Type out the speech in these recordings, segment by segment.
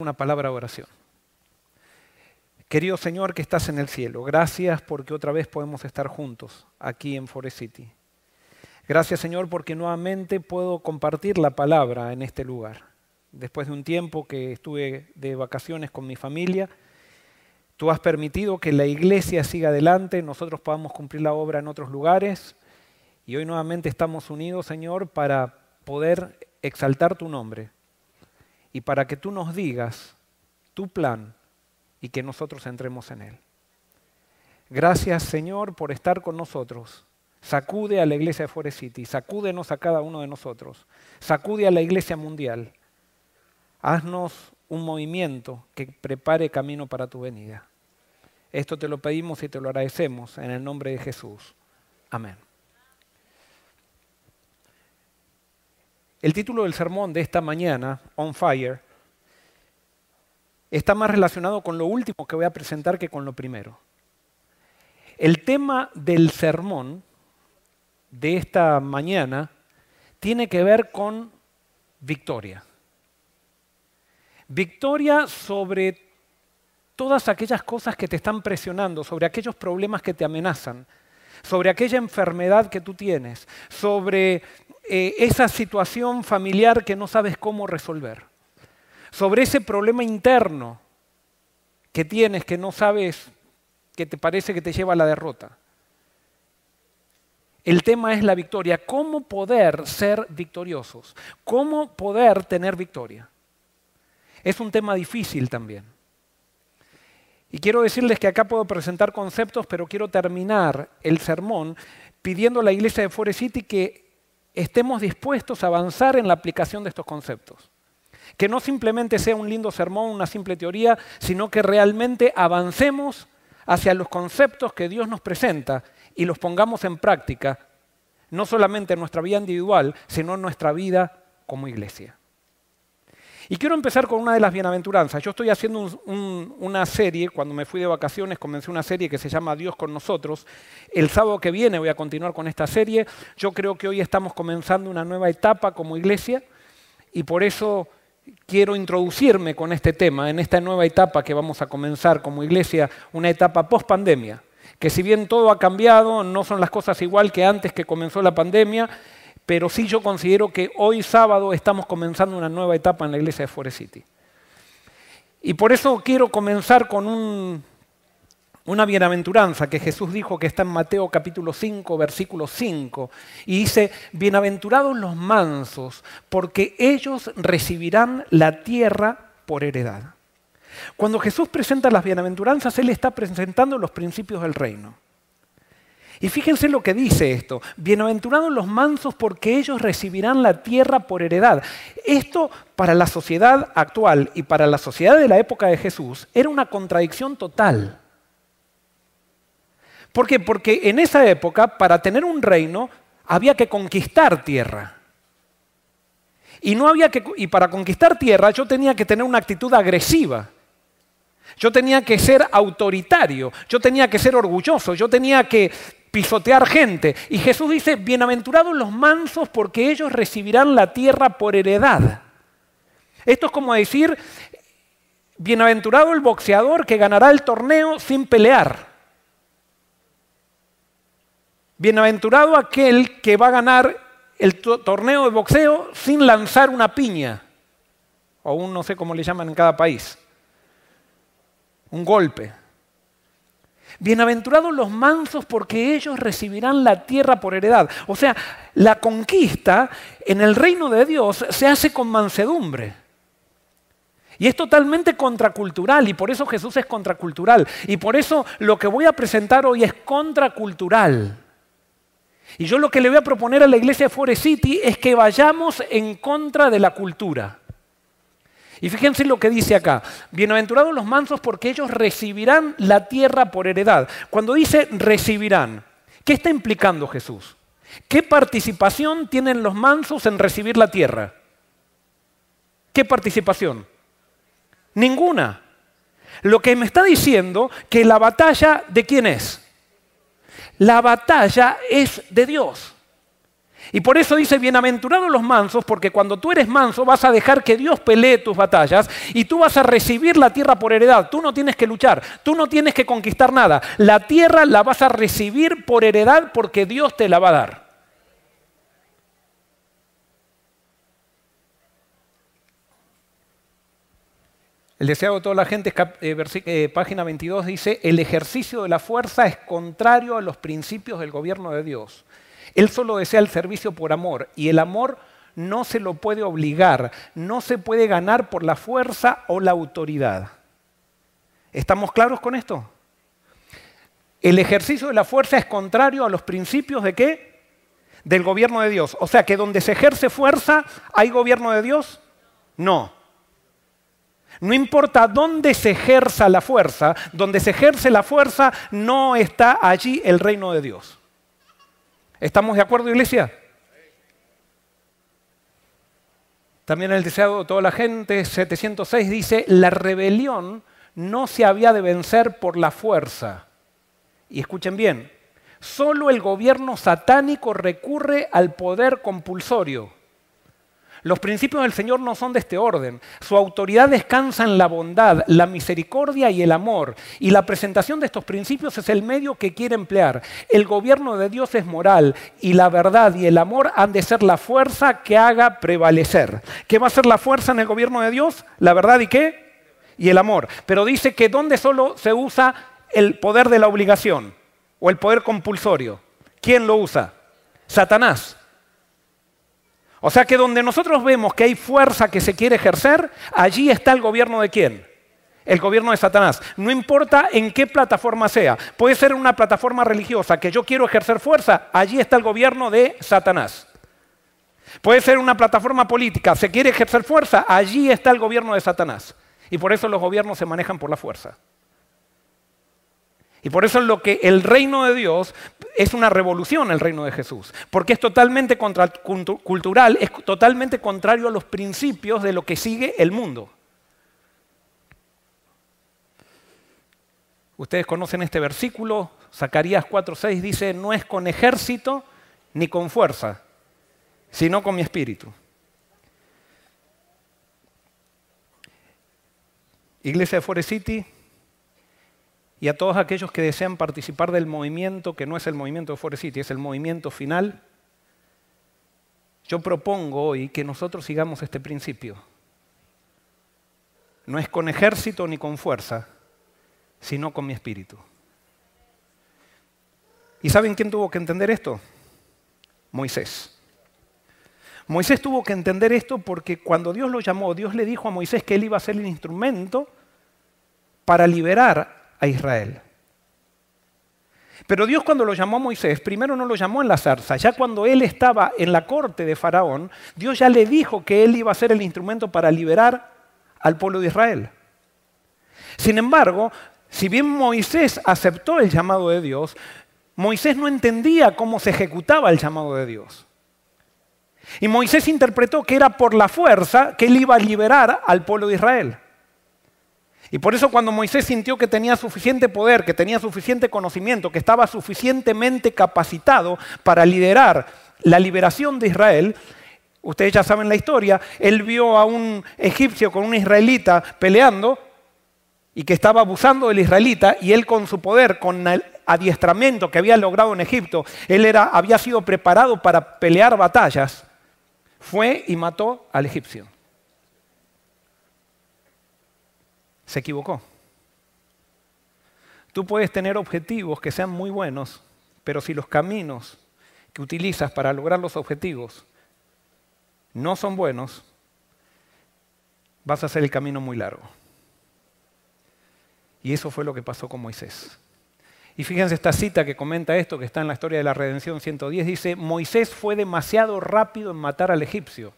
una palabra de oración. Querido Señor que estás en el cielo, gracias porque otra vez podemos estar juntos aquí en Forest City. Gracias Señor porque nuevamente puedo compartir la palabra en este lugar. Después de un tiempo que estuve de vacaciones con mi familia, tú has permitido que la iglesia siga adelante, nosotros podamos cumplir la obra en otros lugares y hoy nuevamente estamos unidos Señor para poder exaltar tu nombre y para que tú nos digas tu plan y que nosotros entremos en él. Gracias Señor por estar con nosotros. Sacude a la iglesia de Forest City, sacúdenos a cada uno de nosotros, sacude a la iglesia mundial. Haznos un movimiento que prepare camino para tu venida. Esto te lo pedimos y te lo agradecemos en el nombre de Jesús. Amén. El título del sermón de esta mañana, On Fire, está más relacionado con lo último que voy a presentar que con lo primero. El tema del sermón de esta mañana tiene que ver con victoria. Victoria sobre todas aquellas cosas que te están presionando, sobre aquellos problemas que te amenazan, sobre aquella enfermedad que tú tienes, sobre eh, esa situación familiar que no sabes cómo resolver, sobre ese problema interno que tienes que no sabes, que te parece que te lleva a la derrota. El tema es la victoria, cómo poder ser victoriosos, cómo poder tener victoria. Es un tema difícil también. Y quiero decirles que acá puedo presentar conceptos, pero quiero terminar el sermón pidiendo a la iglesia de Forest City que estemos dispuestos a avanzar en la aplicación de estos conceptos. Que no simplemente sea un lindo sermón, una simple teoría, sino que realmente avancemos hacia los conceptos que Dios nos presenta y los pongamos en práctica, no solamente en nuestra vida individual, sino en nuestra vida como iglesia. Y quiero empezar con una de las bienaventuranzas. Yo estoy haciendo una serie, cuando me fui de vacaciones comencé una serie que se llama Dios con nosotros. El sábado que viene voy a continuar con esta serie. Yo creo que hoy estamos comenzando una nueva etapa como iglesia y por eso quiero introducirme con este tema, en esta nueva etapa que vamos a comenzar como iglesia, una etapa post pandemia. Que si bien todo ha cambiado, no son las cosas igual que antes que comenzó la pandemia, pero sí yo considero que hoy sábado estamos comenzando una nueva etapa en la iglesia de Forest City. Y por eso quiero comenzar con una bienaventuranza que Jesús dijo que está en Mateo capítulo 5, versículo 5, y dice, bienaventurados los mansos, porque ellos recibirán la tierra por heredad. Cuando Jesús presenta las bienaventuranzas, Él está presentando los principios del reino. Y fíjense lo que dice esto, bienaventurados los mansos porque ellos recibirán la tierra por heredad. Esto para la sociedad actual y para la sociedad de la época de Jesús era una contradicción total. ¿Por qué? Porque en esa época, para tener un reino, había que conquistar tierra. Y, no había y para conquistar tierra yo tenía que tener una actitud agresiva. Yo tenía que ser autoritario, yo tenía que ser orgulloso, yo tenía que pisotear gente. Y Jesús dice, bienaventurados los mansos porque ellos recibirán la tierra por heredad. Esto es como decir, bienaventurado el boxeador que ganará el torneo sin pelear. Bienaventurado aquel que va a ganar el torneo de boxeo sin lanzar una piña, o un no sé cómo le llaman en cada país, un golpe. Bienaventurados los mansos porque ellos recibirán la tierra por heredad. O sea, la conquista en el reino de Dios se hace con mansedumbre. Y es totalmente contracultural y por eso Jesús es contracultural. Y por eso lo que voy a presentar hoy es contracultural. Y yo lo que le voy a proponer a la iglesia de Forest City es que vayamos en contra de la cultura. Y fíjense lo que dice acá. Bienaventurados los mansos porque ellos recibirán la tierra por heredad. Cuando dice recibirán, ¿qué está implicando Jesús? ¿Qué participación tienen los mansos en recibir la tierra? ¿Qué participación? Ninguna. Lo que me está diciendo que la batalla de quién es? La batalla es de Dios. Y por eso dice, bienaventurados los mansos, porque cuando tú eres manso vas a dejar que Dios pelee tus batallas y tú vas a recibir la tierra por heredad. Tú no tienes que luchar, tú no tienes que conquistar nada. La tierra la vas a recibir por heredad porque Dios te la va a dar. El deseo de toda la gente, eh, eh, página 22, dice, el ejercicio de la fuerza es contrario a los principios del gobierno de Dios. Él solo desea el servicio por amor y el amor no se lo puede obligar, no se puede ganar por la fuerza o la autoridad. ¿Estamos claros con esto? El ejercicio de la fuerza es contrario a los principios de qué? Del gobierno de Dios. O sea que donde se ejerce fuerza, ¿hay gobierno de Dios? No. No importa dónde se ejerza la fuerza, donde se ejerce la fuerza no está allí el reino de Dios. ¿Estamos de acuerdo, iglesia? También el deseado de toda la gente, 706, dice, la rebelión no se había de vencer por la fuerza. Y escuchen bien, solo el gobierno satánico recurre al poder compulsorio. Los principios del Señor no son de este orden. Su autoridad descansa en la bondad, la misericordia y el amor. Y la presentación de estos principios es el medio que quiere emplear. El gobierno de Dios es moral y la verdad y el amor han de ser la fuerza que haga prevalecer. ¿Qué va a ser la fuerza en el gobierno de Dios? La verdad y qué? Y el amor. Pero dice que ¿dónde solo se usa el poder de la obligación o el poder compulsorio? ¿Quién lo usa? Satanás. O sea que donde nosotros vemos que hay fuerza que se quiere ejercer, allí está el gobierno de quién? El gobierno de Satanás. No importa en qué plataforma sea. Puede ser una plataforma religiosa que yo quiero ejercer fuerza, allí está el gobierno de Satanás. Puede ser una plataforma política, se quiere ejercer fuerza, allí está el gobierno de Satanás. Y por eso los gobiernos se manejan por la fuerza. Y por eso es lo que el reino de Dios es una revolución, el reino de Jesús, porque es totalmente cultural, es totalmente contrario a los principios de lo que sigue el mundo. Ustedes conocen este versículo, Zacarías 4:6 dice, no es con ejército ni con fuerza, sino con mi espíritu. Iglesia de Forest City, y a todos aquellos que desean participar del movimiento, que no es el movimiento de Forest City, es el movimiento final, yo propongo hoy que nosotros sigamos este principio. No es con ejército ni con fuerza, sino con mi espíritu. ¿Y saben quién tuvo que entender esto? Moisés. Moisés tuvo que entender esto porque cuando Dios lo llamó, Dios le dijo a Moisés que él iba a ser el instrumento para liberar a Israel. Pero Dios cuando lo llamó a Moisés, primero no lo llamó en la zarza, ya cuando él estaba en la corte de Faraón, Dios ya le dijo que él iba a ser el instrumento para liberar al pueblo de Israel. Sin embargo, si bien Moisés aceptó el llamado de Dios, Moisés no entendía cómo se ejecutaba el llamado de Dios. Y Moisés interpretó que era por la fuerza que él iba a liberar al pueblo de Israel. Y por eso cuando Moisés sintió que tenía suficiente poder, que tenía suficiente conocimiento, que estaba suficientemente capacitado para liderar la liberación de Israel, ustedes ya saben la historia, él vio a un egipcio con un israelita peleando y que estaba abusando del israelita y él con su poder, con el adiestramiento que había logrado en Egipto, él era, había sido preparado para pelear batallas, fue y mató al egipcio. Se equivocó. Tú puedes tener objetivos que sean muy buenos, pero si los caminos que utilizas para lograr los objetivos no son buenos, vas a hacer el camino muy largo. Y eso fue lo que pasó con Moisés. Y fíjense esta cita que comenta esto, que está en la historia de la redención 110, dice, Moisés fue demasiado rápido en matar al egipcio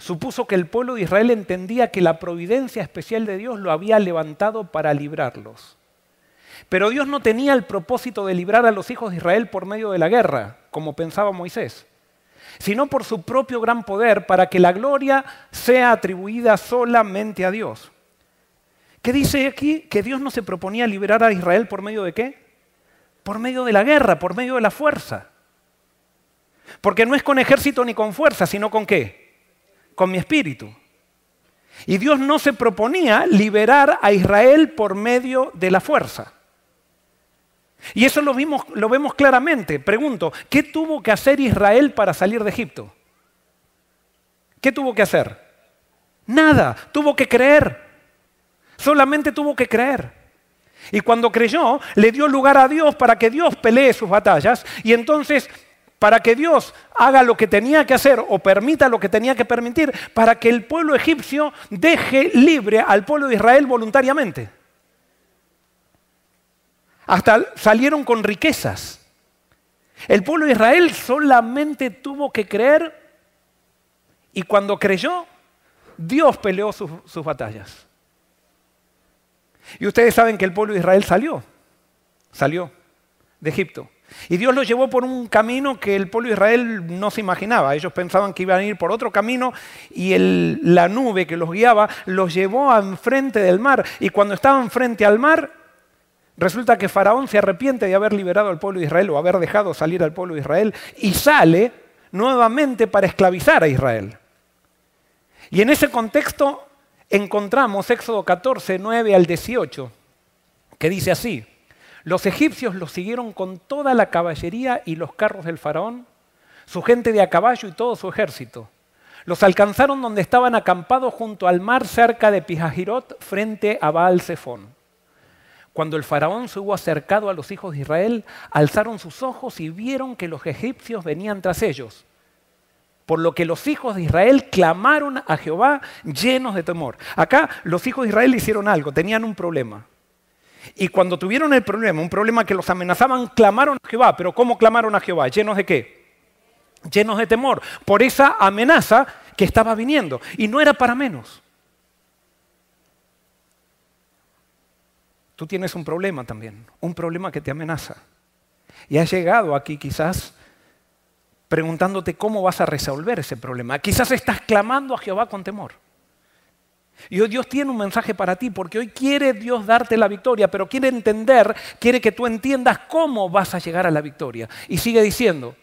supuso que el pueblo de Israel entendía que la providencia especial de Dios lo había levantado para librarlos. Pero Dios no tenía el propósito de librar a los hijos de Israel por medio de la guerra, como pensaba Moisés, sino por su propio gran poder para que la gloria sea atribuida solamente a Dios. ¿Qué dice aquí? Que Dios no se proponía liberar a Israel por medio de qué? Por medio de la guerra, por medio de la fuerza. Porque no es con ejército ni con fuerza, sino con qué? Con mi espíritu. Y Dios no se proponía liberar a Israel por medio de la fuerza. Y eso lo, vimos, lo vemos claramente. Pregunto, ¿qué tuvo que hacer Israel para salir de Egipto? ¿Qué tuvo que hacer? Nada, tuvo que creer. Solamente tuvo que creer. Y cuando creyó, le dio lugar a Dios para que Dios pelee sus batallas. Y entonces, para que Dios haga lo que tenía que hacer o permita lo que tenía que permitir, para que el pueblo egipcio deje libre al pueblo de Israel voluntariamente. Hasta salieron con riquezas. El pueblo de Israel solamente tuvo que creer y cuando creyó, Dios peleó sus, batallas. Y ustedes saben que el pueblo de Israel salió, salió de Egipto. Y Dios los llevó por un camino que el pueblo de Israel no se imaginaba. Ellos pensaban que iban a ir por otro camino y la nube que los guiaba los llevó enfrente del mar. Y cuando estaban frente al mar, resulta que Faraón se arrepiente de haber liberado al pueblo de Israel o haber dejado salir al pueblo de Israel y sale nuevamente para esclavizar a Israel. Y en ese contexto encontramos Éxodo 14, 9 al 18, que dice así, los egipcios los siguieron con toda la caballería y los carros del faraón, su gente de a caballo y todo su ejército. Los alcanzaron donde estaban acampados junto al mar cerca de Pijajirot frente a Baal Zephón. Cuando el faraón se hubo acercado a los hijos de Israel, alzaron sus ojos y vieron que los egipcios venían tras ellos por lo que los hijos de Israel clamaron a Jehová llenos de temor. Acá los hijos de Israel hicieron algo, tenían un problema. Y cuando tuvieron el problema, un problema que los amenazaban, clamaron a Jehová. Pero ¿cómo clamaron a Jehová? ¿Llenos de qué? Llenos de temor. Por esa amenaza que estaba viniendo. Y no era para menos. Tú tienes un problema también, un problema que te amenaza. Y has llegado aquí quizás preguntándote cómo vas a resolver ese problema. Quizás estás clamando a Jehová con temor. Y hoy Dios tiene un mensaje para ti, porque hoy quiere Dios darte la victoria, pero quiere entender, quiere que tú entiendas cómo vas a llegar a la victoria. Y sigue diciendo,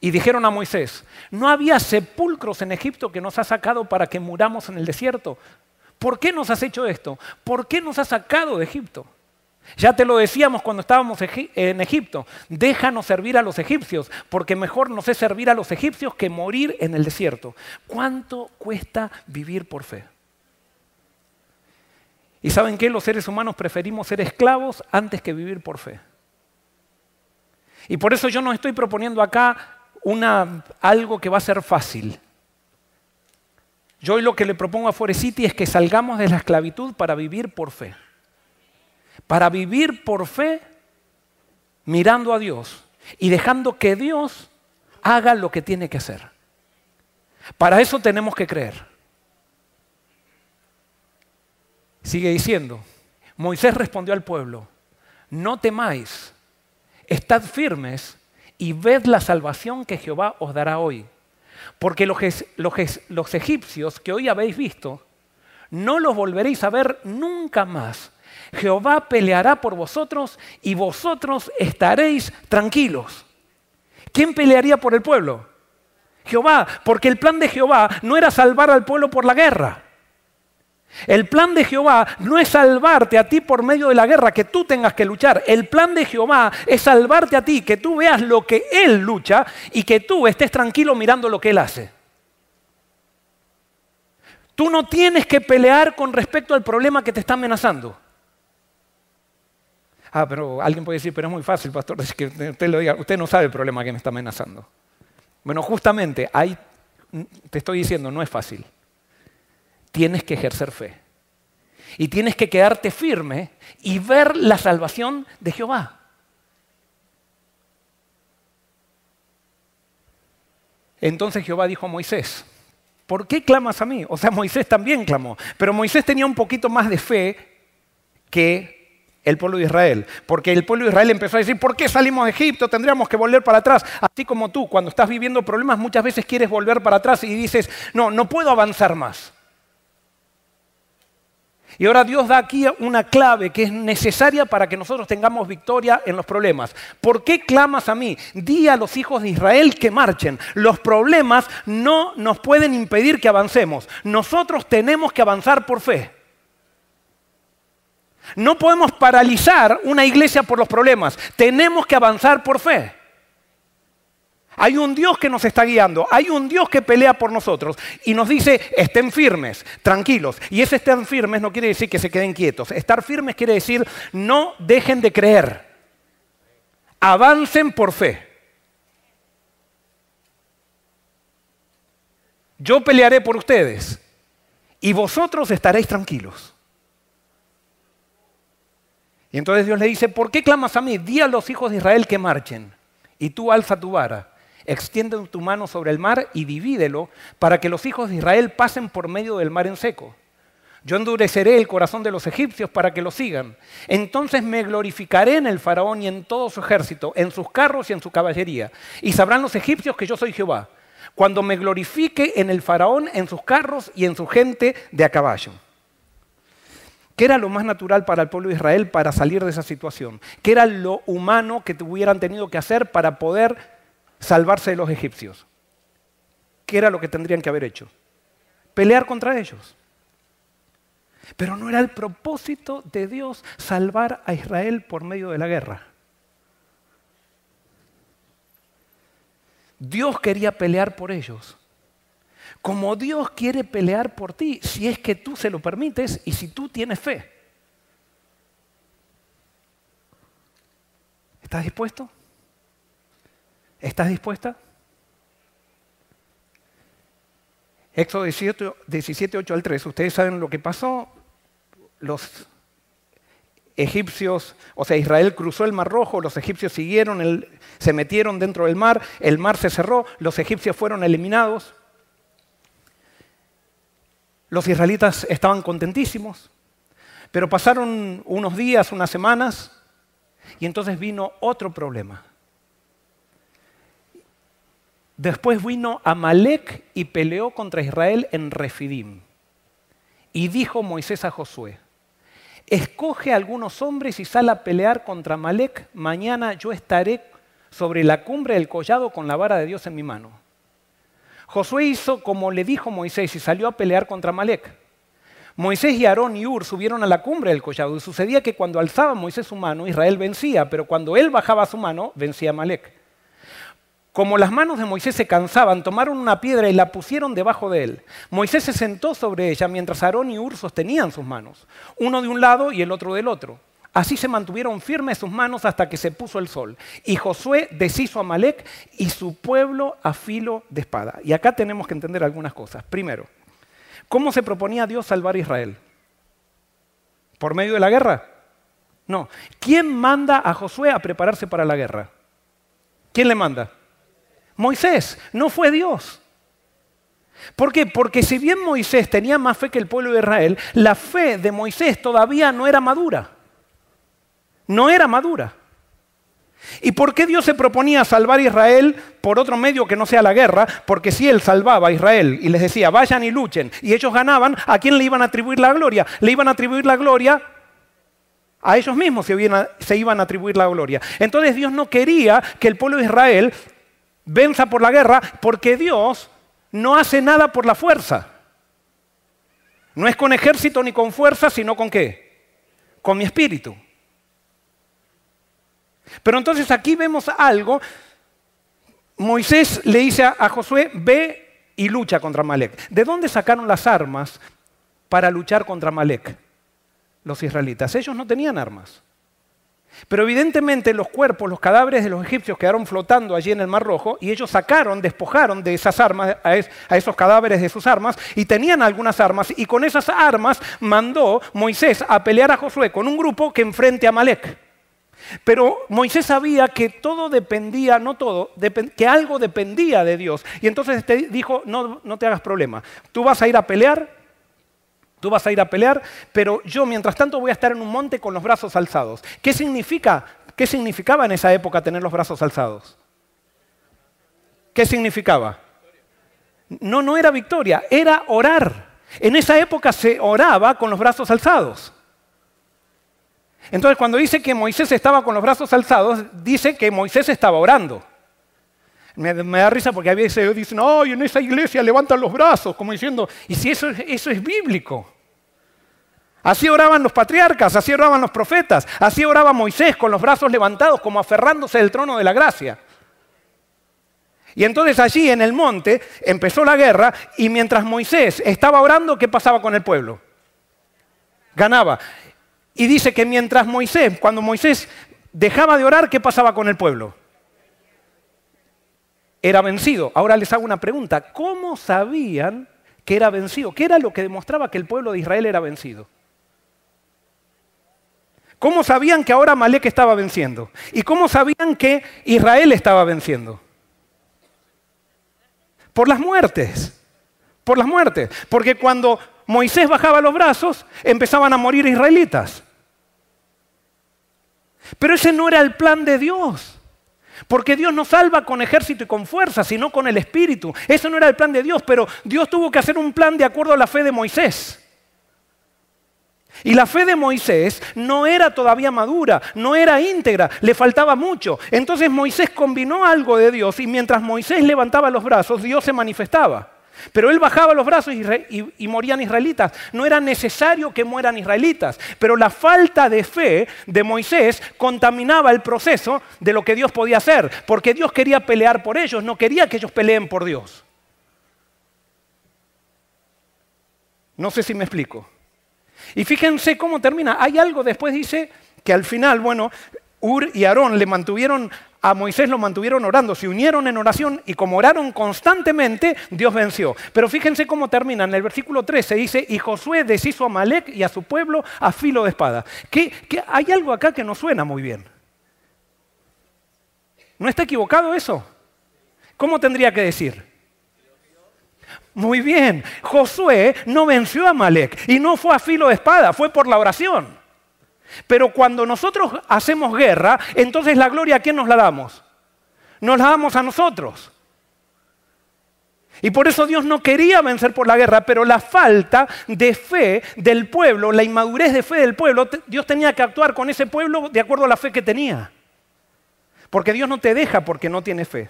y dijeron a Moisés, ¿no había sepulcros en Egipto que nos ha sacado para que muramos en el desierto? ¿Por qué nos has hecho esto? ¿Por qué nos has sacado de Egipto? Ya te lo decíamos cuando estábamos en Egipto, déjanos servir a los egipcios, porque mejor nos es servir a los egipcios que morir en el desierto. ¿Cuánto cuesta vivir por fe? ¿Y saben qué? Los seres humanos preferimos ser esclavos antes que vivir por fe. Y por eso yo no estoy proponiendo acá una, algo que va a ser fácil. Yo hoy lo que le propongo a Forecity es que salgamos de la esclavitud para vivir por fe para vivir por fe mirando a Dios y dejando que Dios haga lo que tiene que hacer. Para eso tenemos que creer. Sigue diciendo, Moisés respondió al pueblo, no temáis, estad firmes y ved la salvación que Jehová os dará hoy. Porque los, egipcios que hoy habéis visto, no los volveréis a ver nunca más Jehová peleará por vosotros y vosotros estaréis tranquilos. ¿Quién pelearía por el pueblo? Jehová, porque el plan de Jehová no era salvar al pueblo por la guerra. El plan de Jehová no es salvarte a ti por medio de la guerra, que tú tengas que luchar. El plan de Jehová es salvarte a ti, que tú veas lo que Él lucha y que tú estés tranquilo mirando lo que Él hace. Tú no tienes que pelear con respecto al problema que te está amenazando. Ah, pero alguien puede decir, pero es muy fácil, pastor, es que usted lo diga, usted no sabe el problema que me está amenazando. Bueno, justamente, ahí te estoy diciendo, no es fácil. Tienes que ejercer fe. Y tienes que quedarte firme y ver la salvación de Jehová. Entonces Jehová dijo a Moisés, ¿por qué clamas a mí? O sea, Moisés también clamó, pero Moisés tenía un poquito más de fe que el pueblo de Israel. Porque el pueblo de Israel empezó a decir, ¿por qué salimos de Egipto? Tendríamos que volver para atrás. Así como tú, cuando estás viviendo problemas, muchas veces quieres volver para atrás y dices, no, no puedo avanzar más. Y ahora Dios da aquí una clave que es necesaria para que nosotros tengamos victoria en los problemas. ¿Por qué clamas a mí? Di a los hijos de Israel que marchen. Los problemas no nos pueden impedir que avancemos. Nosotros tenemos que avanzar por fe. No podemos paralizar una iglesia por los problemas. Tenemos que avanzar por fe. Hay un Dios que nos está guiando, hay un Dios que pelea por nosotros y nos dice, estén firmes, tranquilos. Y ese estén firmes no quiere decir que se queden quietos. Estar firmes quiere decir, no dejen de creer. Avancen por fe. Yo pelearé por ustedes y vosotros estaréis tranquilos. Y entonces Dios le dice, ¿por qué clamas a mí? Di a los hijos de Israel que marchen. Y tú alza tu vara extiende tu mano sobre el mar y divídelo para que los hijos de Israel pasen por medio del mar en seco. Yo endureceré el corazón de los egipcios para que lo sigan. Entonces me glorificaré en el faraón y en todo su ejército, en sus carros y en su caballería. Y sabrán los egipcios que yo soy Jehová, cuando me glorifique en el faraón, en sus carros y en su gente de a caballo. ¿Qué era lo más natural para el pueblo de Israel para salir de esa situación? ¿Qué era lo humano que hubieran tenido que hacer para poder salvarse de los egipcios. ¿Qué era lo que tendrían que haber hecho? Pelear contra ellos. Pero no era el propósito de Dios salvar a Israel por medio de la guerra. Dios quería pelear por ellos. Como Dios quiere pelear por ti, si es que tú se lo permites y si tú tienes fe. ¿Estás dispuesto? ¿Estás dispuesta? Éxodo 17, 8 al 3. Ustedes saben lo que pasó. Los egipcios, o sea, Israel cruzó el Mar Rojo, los egipcios siguieron, se metieron dentro del mar, el mar se cerró, los egipcios fueron eliminados. Los israelitas estaban contentísimos, pero pasaron unos días, unas semanas, y entonces vino otro problema. Después vino Amalek y peleó contra Israel en Refidim. Y dijo Moisés a Josué, escoge algunos hombres y sal a pelear contra Amalek, mañana yo estaré sobre la cumbre del collado con la vara de Dios en mi mano. Josué hizo como le dijo Moisés y salió a pelear contra Amalek. Moisés y Aarón y Ur subieron a la cumbre del collado y sucedía que cuando alzaba Moisés su mano, Israel vencía, pero cuando él bajaba su mano, vencía Amalek. Como las manos de Moisés se cansaban, tomaron una piedra y la pusieron debajo de él. Moisés se sentó sobre ella mientras Aarón y Ur sostenían sus manos, uno de un lado y el otro del otro. Así se mantuvieron firmes sus manos hasta que se puso el sol. Y Josué deshizo a Malek y su pueblo a filo de espada. Y acá tenemos que entender algunas cosas. Primero, ¿cómo se proponía Dios salvar a Israel? ¿Por medio de la guerra? No. ¿Quién manda a Josué a prepararse para la guerra? ¿Quién le manda? Moisés, no fue Dios. ¿Por qué? Porque si bien Moisés tenía más fe que el pueblo de Israel, la fe de Moisés todavía no era madura. No era madura. ¿Y por qué Dios se proponía salvar a Israel por otro medio que no sea la guerra? Porque si Él salvaba a Israel y les decía, vayan y luchen, y ellos ganaban, ¿a quién le iban a atribuir la gloria? Le iban a atribuir la gloria a ellos mismos se iban a atribuir la gloria. Entonces Dios no quería que el pueblo de Israel venza por la guerra, porque Dios no hace nada por la fuerza. No es con ejército ni con fuerza, sino con qué? Con mi espíritu. Pero entonces aquí vemos algo. Moisés le dice a Josué, ve y lucha contra Malek. ¿De dónde sacaron las armas para luchar contra Malek? Los israelitas. Ellos no tenían armas. Pero evidentemente los cuerpos, los cadáveres de los egipcios quedaron flotando allí en el Mar Rojo y ellos sacaron, despojaron de esas armas, a, esos cadáveres de sus armas y tenían algunas armas y con esas armas mandó Moisés a pelear a Josué con un grupo que enfrente a Malek. Pero Moisés sabía que todo dependía, no todo, que algo dependía de Dios. Y entonces dijo, no, no te hagas problema, tú vas a ir a pelear, Tú vas a ir a pelear, pero yo mientras tanto voy a estar en un monte con los brazos alzados. ¿Qué significa? ¿Qué significaba en esa época tener los brazos alzados? ¿Qué significaba? No, no era victoria, era orar. En esa época se oraba con los brazos alzados. Entonces, cuando dice que Moisés estaba con los brazos alzados, dice que Moisés estaba orando. Me, da risa porque a veces dicen, ay, en esa iglesia levantan los brazos, como diciendo, y si eso, eso es bíblico. Así oraban los patriarcas, así oraban los profetas, así oraba Moisés con los brazos levantados como aferrándose del trono de la gracia. Y entonces allí en el monte empezó la guerra y mientras Moisés estaba orando, ¿qué pasaba con el pueblo? Ganaba. Y dice que mientras Moisés, cuando Moisés dejaba de orar, ¿qué pasaba con el pueblo? Era vencido. Ahora les hago una pregunta. ¿Cómo sabían que era vencido? ¿Qué era lo que demostraba que el pueblo de Israel era vencido? ¿Cómo sabían que ahora Malek estaba venciendo? ¿Y cómo sabían que Israel estaba venciendo? Por las muertes. Por las muertes. Porque cuando Moisés bajaba los brazos, empezaban a morir israelitas. Pero ese no era el plan de Dios. Porque Dios no salva con ejército y con fuerza, sino con el espíritu. Eso no era el plan de Dios, pero Dios tuvo que hacer un plan de acuerdo a la fe de Moisés. Y la fe de Moisés no era todavía madura, no era íntegra, le faltaba mucho. Entonces Moisés combinó algo de Dios y mientras Moisés levantaba los brazos, Dios se manifestaba. Pero él bajaba los brazos y, morían israelitas. No era necesario que mueran israelitas. Pero la falta de fe de Moisés contaminaba el proceso de lo que Dios podía hacer. Porque Dios quería pelear por ellos, no quería que ellos peleen por Dios. No sé si me explico. Y fíjense cómo termina. Hay algo después dice que al final, bueno, Ur y Aarón le mantuvieron, a Moisés lo mantuvieron orando, se unieron en oración y como oraron constantemente, Dios venció. Pero fíjense cómo termina. En el versículo 13 dice, y Josué deshizo a Malek y a su pueblo a filo de espada. Que, hay algo acá que no suena muy bien. ¿No está equivocado eso? ¿Cómo tendría que decir? Muy bien, Josué no venció a Malek y no fue a filo de espada, fue por la oración. Pero cuando nosotros hacemos guerra, entonces la gloria a quién nos la damos? Nos la damos a nosotros. Y por eso Dios no quería vencer por la guerra, pero la falta de fe del pueblo, la inmadurez de fe del pueblo, Dios tenía que actuar con ese pueblo de acuerdo a la fe que tenía. Porque Dios no te deja porque no tiene fe.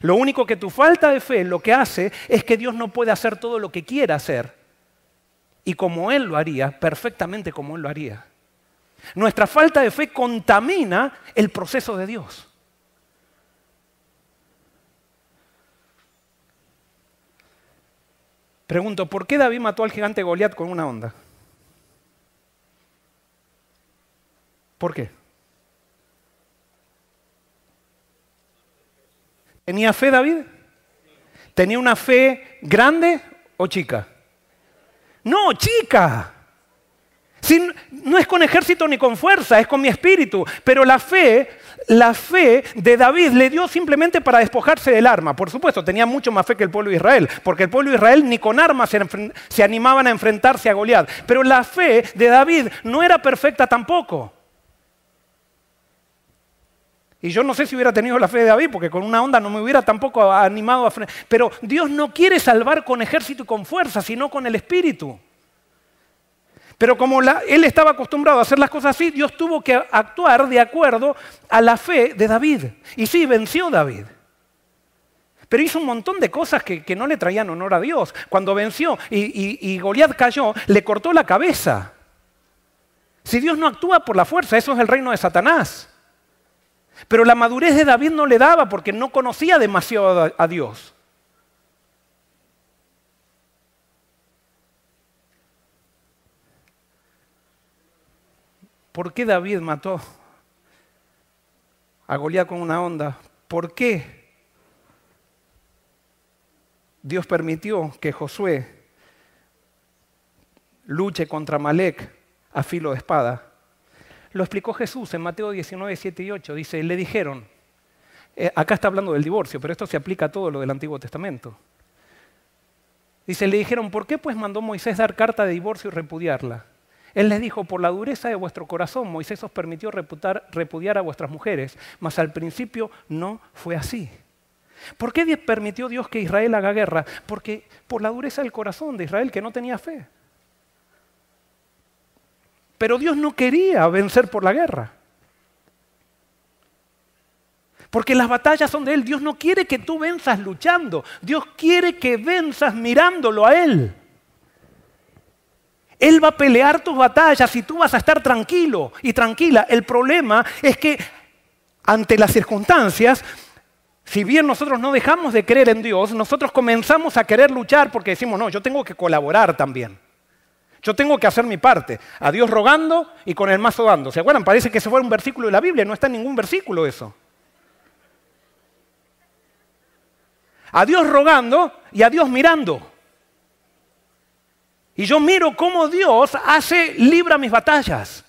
Lo único que tu falta de fe lo que hace es que Dios no puede hacer todo lo que quiera hacer. Y como Él lo haría, perfectamente como Él lo haría. Nuestra falta de fe contamina el proceso de Dios. Pregunto, ¿por qué David mató al gigante Goliat con una onda? ¿Por qué? ¿Tenía fe David? ¿Tenía una fe grande o chica? No, chica. No es con ejército ni con fuerza, es con mi espíritu. Pero la fe, la fe de David le dio simplemente para despojarse del arma. Por supuesto, tenía mucho más fe que el pueblo de Israel, porque el pueblo de Israel ni con armas se, se animaban a enfrentarse a Goliat. Pero la fe de David no era perfecta tampoco. Y yo no sé si hubiera tenido la fe de David, porque con una onda no me hubiera tampoco animado a. Pero Dios no quiere salvar con ejército y con fuerza, sino con el espíritu. Pero como él estaba acostumbrado a hacer las cosas así, Dios tuvo que actuar de acuerdo a la fe de David. Y sí, venció David. Pero hizo un montón de cosas que, no le traían honor a Dios. Cuando venció y, y Goliat cayó, le cortó la cabeza. Si Dios no actúa por la fuerza, eso es el reino de Satanás. Pero la madurez de David no le daba porque no conocía demasiado a Dios. ¿Por qué David mató a Goliat con una onda? ¿Por qué Dios permitió que Josué luche contra Malek a filo de espada? Lo explicó Jesús en Mateo 19, 7 y 8. Dice, le dijeron, eh, acá está hablando del divorcio, pero esto se aplica a todo lo del Antiguo Testamento. Dice, le dijeron, ¿por qué pues mandó Moisés dar carta de divorcio y repudiarla? Él les dijo, por la dureza de vuestro corazón, Moisés os permitió repudiar a vuestras mujeres, mas al principio no fue así. ¿Por qué permitió Dios que Israel haga guerra? Porque por la dureza del corazón de Israel que no tenía fe. Pero Dios no quería vencer por la guerra. Porque las batallas son de Él. Dios no quiere que tú venzas luchando. Dios quiere que venzas mirándolo a Él. Él va a pelear tus batallas y tú vas a estar tranquilo y tranquila. El problema es que ante las circunstancias, si bien nosotros no dejamos de creer en Dios, nosotros comenzamos a querer luchar porque decimos, no, yo tengo que colaborar también. Yo tengo que hacer mi parte. A Dios rogando y con el mazo dando. ¿Se acuerdan? Parece que ese fue un versículo de la Biblia. No está en ningún versículo eso. A Dios rogando y a Dios mirando. Y yo miro cómo Dios hace, libra mis batallas.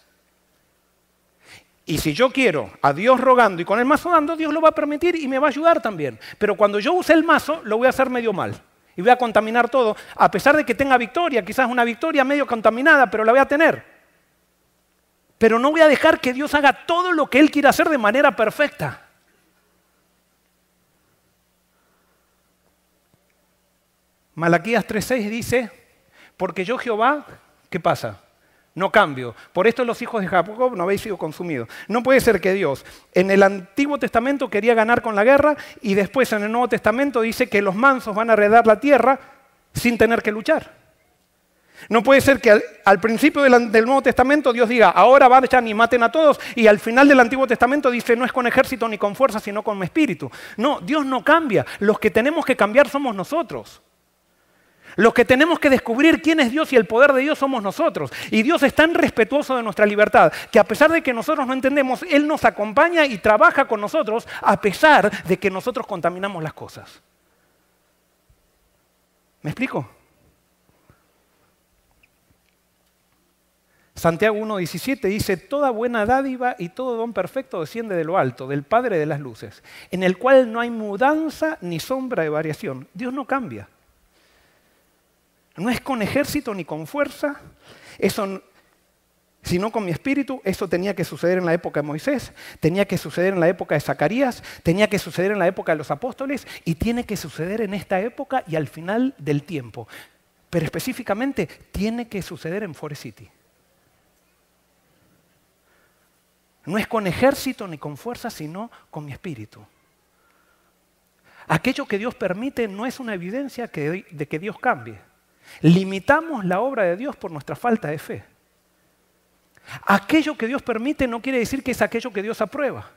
Y si yo quiero a Dios rogando y con el mazo dando, Dios lo va a permitir y me va a ayudar también. Pero cuando yo use el mazo, lo voy a hacer medio mal. Y voy a contaminar todo, a pesar de que tenga victoria, quizás una victoria medio contaminada, pero la voy a tener. Pero no voy a dejar que Dios haga todo lo que Él quiere hacer de manera perfecta. Malaquías 3:6 dice, porque yo Jehová, ¿qué pasa? No cambio. Por esto los hijos de Jacob no habéis sido consumidos. No puede ser que Dios en el Antiguo Testamento quería ganar con la guerra y después en el Nuevo Testamento dice que los mansos van a heredar la tierra sin tener que luchar. No puede ser que al, principio del, Nuevo Testamento Dios diga, ahora vayan y maten a todos, y al final del Antiguo Testamento dice, no es con ejército ni con fuerza, sino con espíritu. No, Dios no cambia. Los que tenemos que cambiar somos nosotros. Los que tenemos que descubrir quién es Dios y el poder de Dios somos nosotros. Y Dios es tan respetuoso de nuestra libertad que a pesar de que nosotros no entendemos, Él nos acompaña y trabaja con nosotros a pesar de que nosotros contaminamos las cosas. ¿Me explico? Santiago 1.17 dice, Toda buena dádiva y todo don perfecto desciende de lo alto, del Padre de las Luces, en el cual no hay mudanza ni sombra de variación. Dios no cambia. No es con ejército ni con fuerza, sino con mi espíritu. Eso tenía que suceder en la época de Moisés, tenía que suceder en la época de Zacarías, tenía que suceder en la época de los apóstoles y tiene que suceder en esta época y al final del tiempo. Pero específicamente tiene que suceder en Forest City. No es con ejército ni con fuerza, sino con mi espíritu. Aquello que Dios permite no es una evidencia de que Dios cambie. Limitamos la obra de Dios por nuestra falta de fe. Aquello que Dios permite no quiere decir que es aquello que Dios aprueba.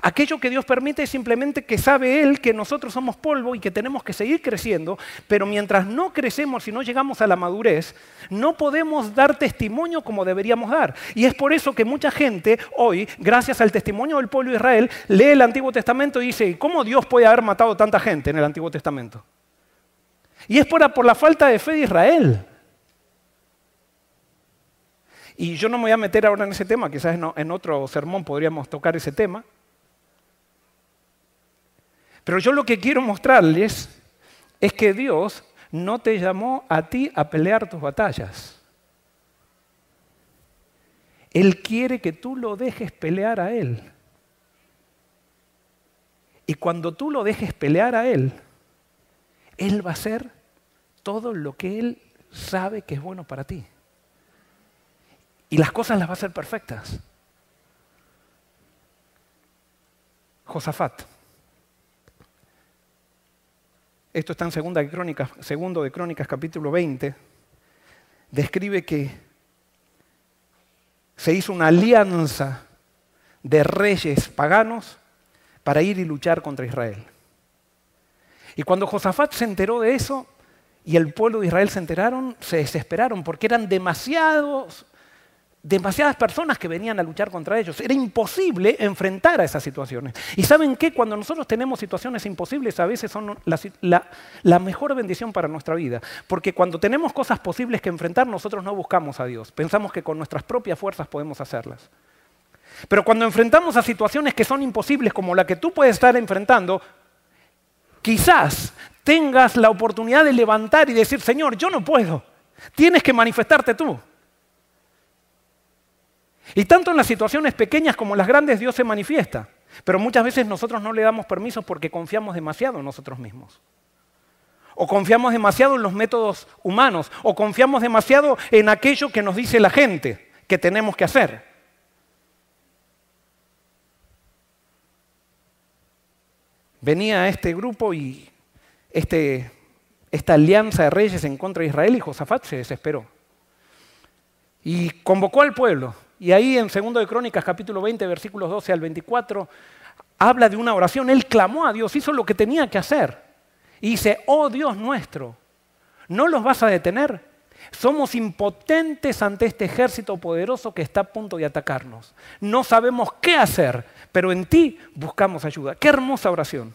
Aquello que Dios permite es simplemente que sabe Él que nosotros somos polvo y que tenemos que seguir creciendo, pero mientras no crecemos y no llegamos a la madurez, no podemos dar testimonio como deberíamos dar. Y es por eso que mucha gente hoy, gracias al testimonio del pueblo de Israel, lee el Antiguo Testamento y dice, ¿cómo Dios puede haber matado tanta gente en el Antiguo Testamento? Y es por, la falta de fe de Israel. Y yo no me voy a meter ahora en ese tema, quizás en otro sermón podríamos tocar ese tema. Pero yo lo que quiero mostrarles es que Dios no te llamó a ti a pelear tus batallas. Él quiere que tú lo dejes pelear a Él. Y cuando tú lo dejes pelear a Él, Él va a hacer todo lo que Él sabe que es bueno para ti. Y las cosas las va a hacer perfectas. Josafat. Esto está en segunda de Crónicas, segundo de Crónicas capítulo 20. Describe que se hizo una alianza de reyes paganos para ir y luchar contra Israel. Y cuando Josafat se enteró de eso, y el pueblo de Israel se enteraron, se desesperaron porque eran demasiados, demasiadas personas que venían a luchar contra ellos. Era imposible enfrentar a esas situaciones. Y saben qué, cuando nosotros tenemos situaciones imposibles, a veces son la, la mejor bendición para nuestra vida. Porque cuando tenemos cosas posibles que enfrentar, nosotros no buscamos a Dios. Pensamos que con nuestras propias fuerzas podemos hacerlas. Pero cuando enfrentamos a situaciones que son imposibles, como la que tú puedes estar enfrentando, quizás tengas la oportunidad de levantar y decir, Señor, yo no puedo. Tienes que manifestarte tú. Y tanto en las situaciones pequeñas como en las grandes Dios se manifiesta. Pero muchas veces nosotros no le damos permiso porque confiamos demasiado en nosotros mismos. O confiamos demasiado en los métodos humanos. O confiamos demasiado en aquello que nos dice la gente que tenemos que hacer. Venía este grupo y este, esta alianza de reyes en contra de Israel y Josafat se desesperó. Y convocó al pueblo. Y ahí en 2 de Crónicas capítulo 20 versículos 12 al 24 habla de una oración. Él clamó a Dios, hizo lo que tenía que hacer. Y dice, oh Dios nuestro, ¿no los vas a detener? Somos impotentes ante este ejército poderoso que está a punto de atacarnos. No sabemos qué hacer, pero en ti buscamos ayuda. Qué hermosa oración.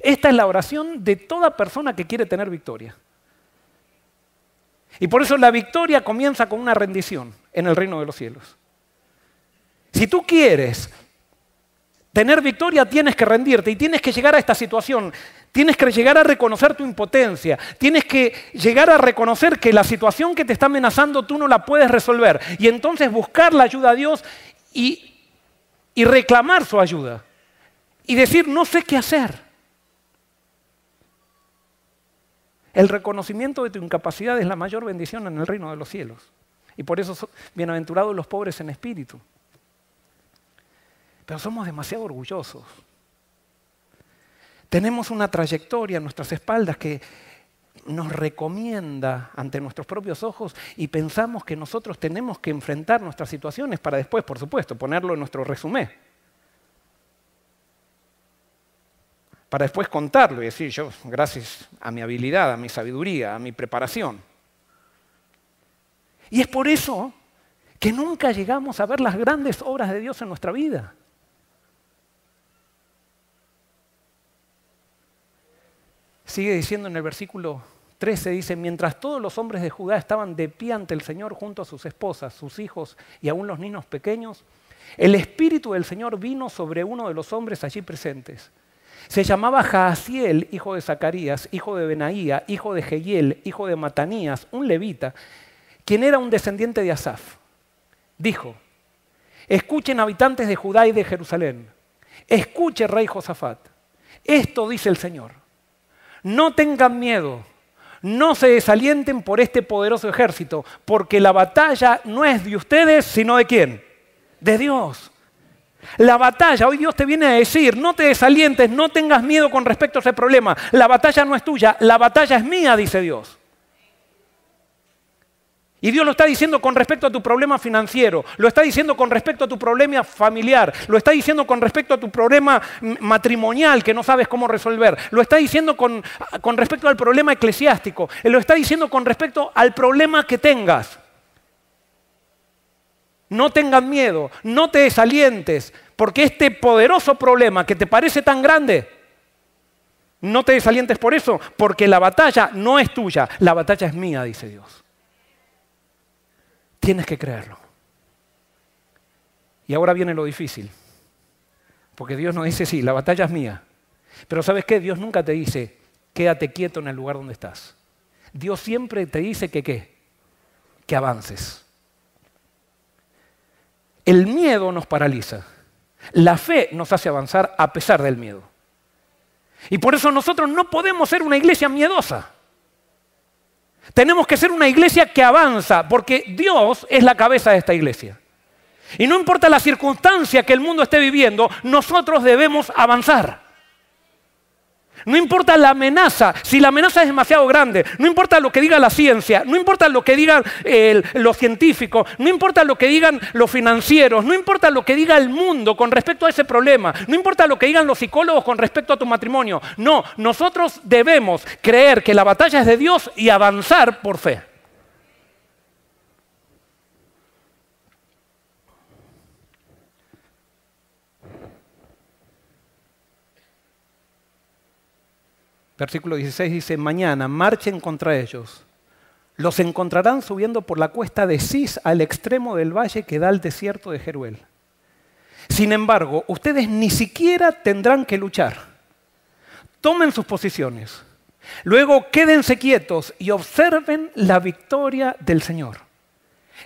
Esta es la oración de toda persona que quiere tener victoria. Y por eso la victoria comienza con una rendición en el reino de los cielos. Si tú quieres tener victoria, tienes que rendirte y tienes que llegar a esta situación. Tienes que llegar a reconocer tu impotencia. Tienes que llegar a reconocer que la situación que te está amenazando tú no la puedes resolver. Y entonces buscar la ayuda a Dios y, y reclamar su ayuda. Y decir, no sé qué hacer. El reconocimiento de tu incapacidad es la mayor bendición en el reino de los cielos. Y por eso son bienaventurados los pobres en espíritu. Pero somos demasiado orgullosos. Tenemos una trayectoria en nuestras espaldas que nos recomienda ante nuestros propios ojos y pensamos que nosotros tenemos que enfrentar nuestras situaciones para después, por supuesto, ponerlo en nuestro resumen. para después contarlo y decir yo, gracias a mi habilidad, a mi sabiduría, a mi preparación. Y es por eso que nunca llegamos a ver las grandes obras de Dios en nuestra vida. Sigue diciendo en el versículo 13, dice, mientras todos los hombres de Judá estaban de pie ante el Señor junto a sus esposas, sus hijos y aún los niños pequeños, el Espíritu del Señor vino sobre uno de los hombres allí presentes. Se llamaba Jaasiel, hijo de Zacarías, hijo de Benaía, hijo de Jehiel, hijo de Matanías, un levita, quien era un descendiente de Asaf. Dijo, escuchen habitantes de Judá y de Jerusalén, escuche rey Josafat, esto dice el Señor, no tengan miedo, no se desalienten por este poderoso ejército, porque la batalla no es de ustedes, sino de quién? De Dios. La batalla, hoy Dios te viene a decir, no te desalientes, no tengas miedo con respecto a ese problema. La batalla no es tuya, la batalla es mía, dice Dios. Y Dios lo está diciendo con respecto a tu problema financiero, lo está diciendo con respecto a tu problema familiar, lo está diciendo con respecto a tu problema matrimonial que no sabes cómo resolver, lo está diciendo con, con respecto al problema eclesiástico, lo está diciendo con respecto al problema que tengas. No tengan miedo, no te desalientes, porque este poderoso problema que te parece tan grande, no te desalientes por eso, porque la batalla no es tuya, la batalla es mía, dice Dios. Tienes que creerlo. Y ahora viene lo difícil, porque Dios nos dice, sí, la batalla es mía, pero ¿sabes qué? Dios nunca te dice, quédate quieto en el lugar donde estás. Dios siempre te dice que qué, que avances. El miedo nos paraliza. La fe nos hace avanzar a pesar del miedo. Y por eso nosotros no podemos ser una iglesia miedosa. Tenemos que ser una iglesia que avanza, porque Dios es la cabeza de esta iglesia. Y no importa la circunstancia que el mundo esté viviendo, nosotros debemos avanzar. No importa la amenaza, si la amenaza es demasiado grande, no importa lo que diga la ciencia, no importa lo que digan los científicos, no importa lo que digan los financieros, no importa lo que diga el mundo con respecto a ese problema, no importa lo que digan los psicólogos con respecto a tu matrimonio. No, nosotros debemos creer que la batalla es de Dios y avanzar por fe. Versículo 16 dice, mañana marchen contra ellos. Los encontrarán subiendo por la cuesta de Cis al extremo del valle que da al desierto de Jeruel. Sin embargo, ustedes ni siquiera tendrán que luchar. Tomen sus posiciones. Luego quédense quietos y observen la victoria del Señor.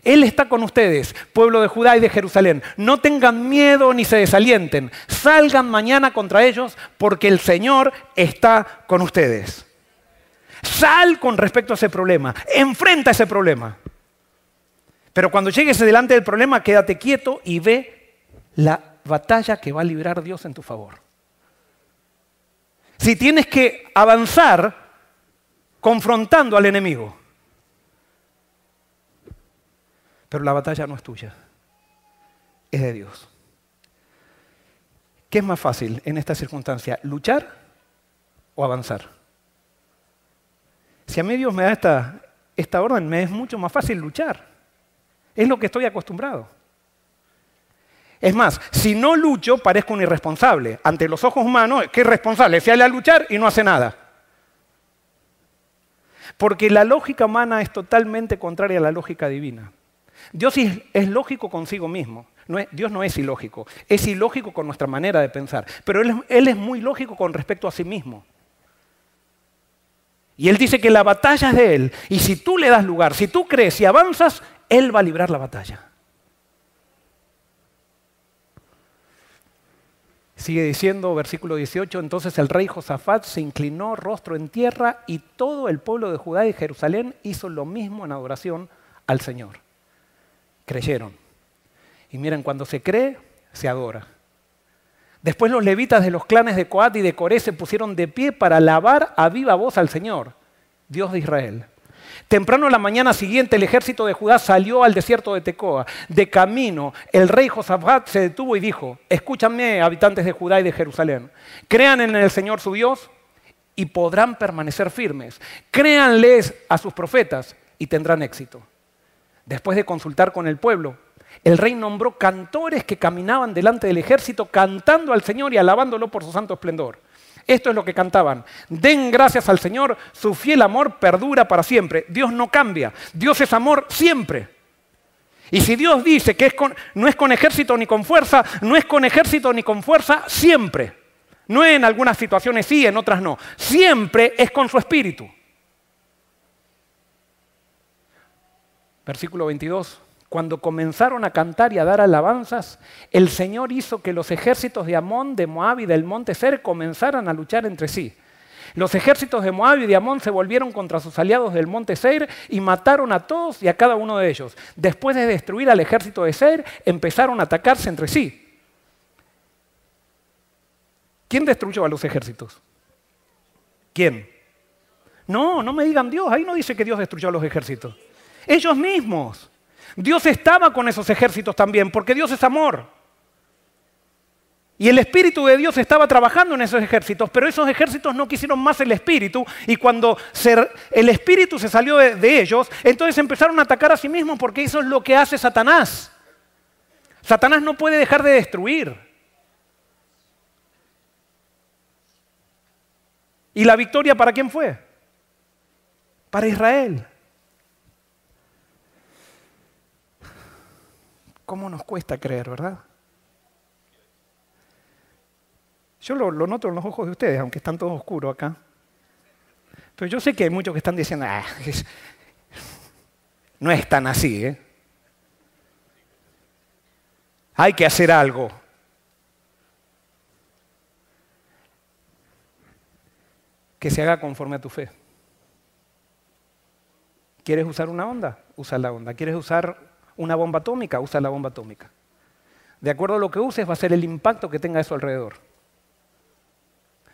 Él está con ustedes, pueblo de Judá y de Jerusalén. No tengan miedo ni se desalienten. Salgan mañana contra ellos porque el Señor está con ustedes. Sal con respecto a ese problema. Enfrenta ese problema. Pero cuando llegues delante del problema, quédate quieto y ve la batalla que va a librar Dios en tu favor. Si tienes que avanzar confrontando al enemigo, pero la batalla no es tuya, es de Dios. ¿Qué es más fácil en esta circunstancia, luchar o avanzar? Si a mí Dios me da esta, orden, me es mucho más fácil luchar. Es lo que estoy acostumbrado. Es más, si no lucho, parezco un irresponsable. Ante los ojos humanos, ¿qué irresponsable? Sale a luchar y no hace nada. Porque la lógica humana es totalmente contraria a la lógica divina. Dios es lógico consigo mismo. Dios no es ilógico. Es ilógico con nuestra manera de pensar. Pero él, él es muy lógico con respecto a sí mismo. Y Él dice que la batalla es de Él. Y si tú le das lugar, si tú crees y avanzas, Él va a librar la batalla. Sigue diciendo, versículo 18, entonces el rey Josafat se inclinó rostro en tierra y todo el pueblo de Judá y Jerusalén hizo lo mismo en adoración al Señor. Creyeron. Y miren, cuando se cree, se adora. Después los levitas de los clanes de Coat y de Coré se pusieron de pie para alabar a viva voz al Señor, Dios de Israel. Temprano la mañana siguiente el ejército de Judá salió al desierto de Tecoa. De camino, el rey Josafat se detuvo y dijo, escúchame habitantes de Judá y de Jerusalén, crean en el Señor su Dios y podrán permanecer firmes. Créanles a sus profetas y tendrán éxito. Después de consultar con el pueblo, el rey nombró cantores que caminaban delante del ejército cantando al Señor y alabándolo por su santo esplendor. Esto es lo que cantaban. Den gracias al Señor, su fiel amor perdura para siempre. Dios no cambia, Dios es amor siempre. Y si Dios dice que no es con ejército ni con fuerza, no es con ejército ni con fuerza siempre. No en algunas situaciones sí, en otras no. Siempre es con su espíritu. Versículo 22. Cuando comenzaron a cantar y a dar alabanzas, el Señor hizo que los ejércitos de Amón, de Moab y del monte Ser comenzaran a luchar entre sí. Los ejércitos de Moab y de Amón se volvieron contra sus aliados del monte Seir y mataron a todos y a cada uno de ellos. Después de destruir al ejército de Seir, empezaron a atacarse entre sí. ¿Quién destruyó a los ejércitos? ¿Quién? No, no me digan Dios, ahí no dice que Dios destruyó a los ejércitos. Ellos mismos. Dios estaba con esos ejércitos también, porque Dios es amor. Y el Espíritu de Dios estaba trabajando en esos ejércitos, pero esos ejércitos no quisieron más el Espíritu y cuando el Espíritu se salió de, de, ellos, entonces empezaron a atacar a sí mismos porque eso es lo que hace Satanás. Satanás no puede dejar de destruir. ¿Y la victoria para quién fue? Para Israel. ¿Cómo nos cuesta creer, verdad? Yo lo, noto en los ojos de ustedes, aunque están todos oscuros acá. Pero yo sé que hay muchos que están diciendo, ah, no es tan así. ¿eh? Hay que hacer algo. Que se haga conforme a tu fe. ¿Quieres usar una onda? Usa la onda. ¿Quieres usar una bomba atómica, usa la bomba atómica. De acuerdo a lo que uses va a ser el impacto que tenga eso alrededor.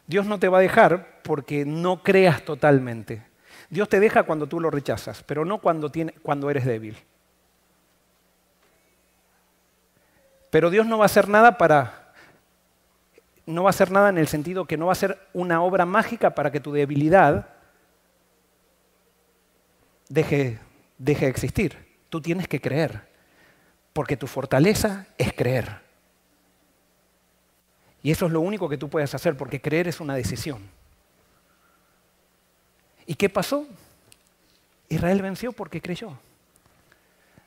Dios no te va a dejar porque no creas totalmente. Dios te deja cuando tú lo rechazas, pero no cuando, cuando eres débil. Pero Dios no va a hacer nada para... No va a hacer nada en el sentido que no va a ser una obra mágica para que tu debilidad deje, deje de existir. Tú tienes que creer, porque tu fortaleza es creer. Y eso es lo único que tú puedes hacer, porque creer es una decisión. ¿Y qué pasó? Israel venció porque creyó.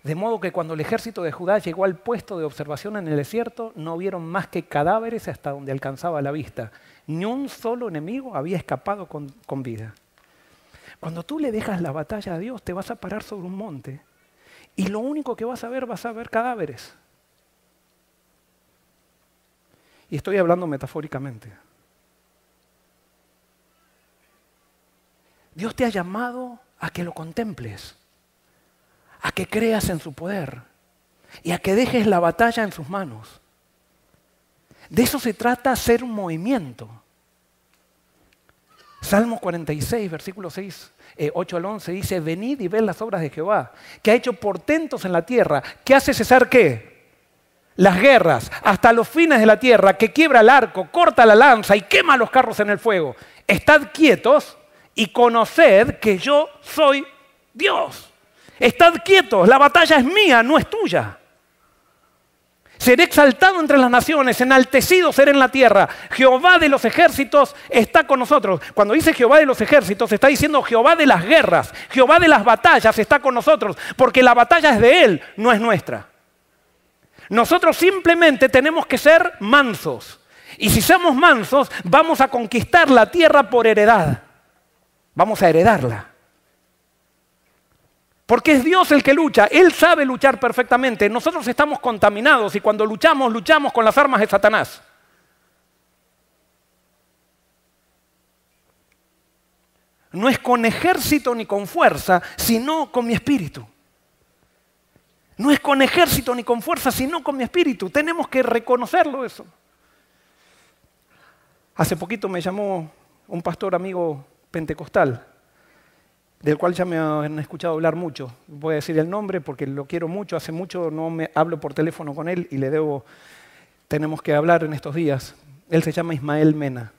De modo que cuando el ejército de Judá llegó al puesto de observación en el desierto, no vieron más que cadáveres hasta donde alcanzaba la vista. Ni un solo enemigo había escapado con, vida. Cuando tú le dejas la batalla a Dios, te vas a parar sobre un monte Y lo único que vas a ver, vas a ver cadáveres. Y estoy hablando metafóricamente. Dios te ha llamado a que lo contemples, a que creas en su poder y a que dejes la batalla en sus manos. De eso se trata ser un movimiento. Salmo 46, versículo 6, 8 eh, al 11 dice, venid y ved las obras de Jehová, que ha hecho portentos en la tierra, que hace cesar qué? Las guerras, hasta los fines de la tierra, que quiebra el arco, corta la lanza y quema los carros en el fuego. Estad quietos y conoced que yo soy Dios. Estad quietos, la batalla es mía, no es tuya. Seré exaltado entre las naciones, enaltecido seré en la tierra. Jehová de los ejércitos está con nosotros. Cuando dice Jehová de los ejércitos, está diciendo Jehová de las guerras, Jehová de las batallas está con nosotros, porque la batalla es de Él, no es nuestra. Nosotros simplemente tenemos que ser mansos. Y si somos mansos, vamos a conquistar la tierra por heredad. Vamos a heredarla. Porque es Dios el que lucha, Él sabe luchar perfectamente. Nosotros estamos contaminados y cuando luchamos, luchamos con las armas de Satanás. No es con ejército ni con fuerza, sino con mi espíritu. No es con ejército ni con fuerza, sino con mi espíritu. Tenemos que reconocerlo eso. Hace poquito me llamó un pastor amigo pentecostal del cual ya me han escuchado hablar mucho. Voy a decir el nombre porque lo quiero mucho. Hace mucho no me hablo por teléfono con él y le debo, tenemos que hablar en estos días. Él se llama Ismael Mena.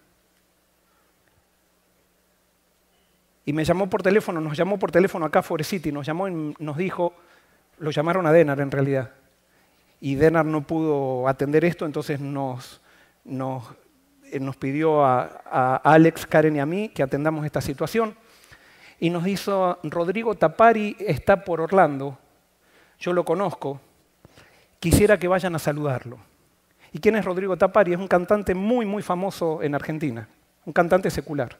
Y me llamó por teléfono, nos llamó por teléfono acá a Forest City, nos llamó y nos dijo, lo llamaron a Denar en realidad. Y Denar no pudo atender esto, entonces nos, nos, eh, pidió a, a Alex, Karen y a mí que atendamos esta situación y nos dijo, Rodrigo Tapari está por Orlando, yo lo conozco, quisiera que vayan a saludarlo. ¿Y quién es Rodrigo Tapari? Es un cantante muy, muy famoso en Argentina, un cantante secular.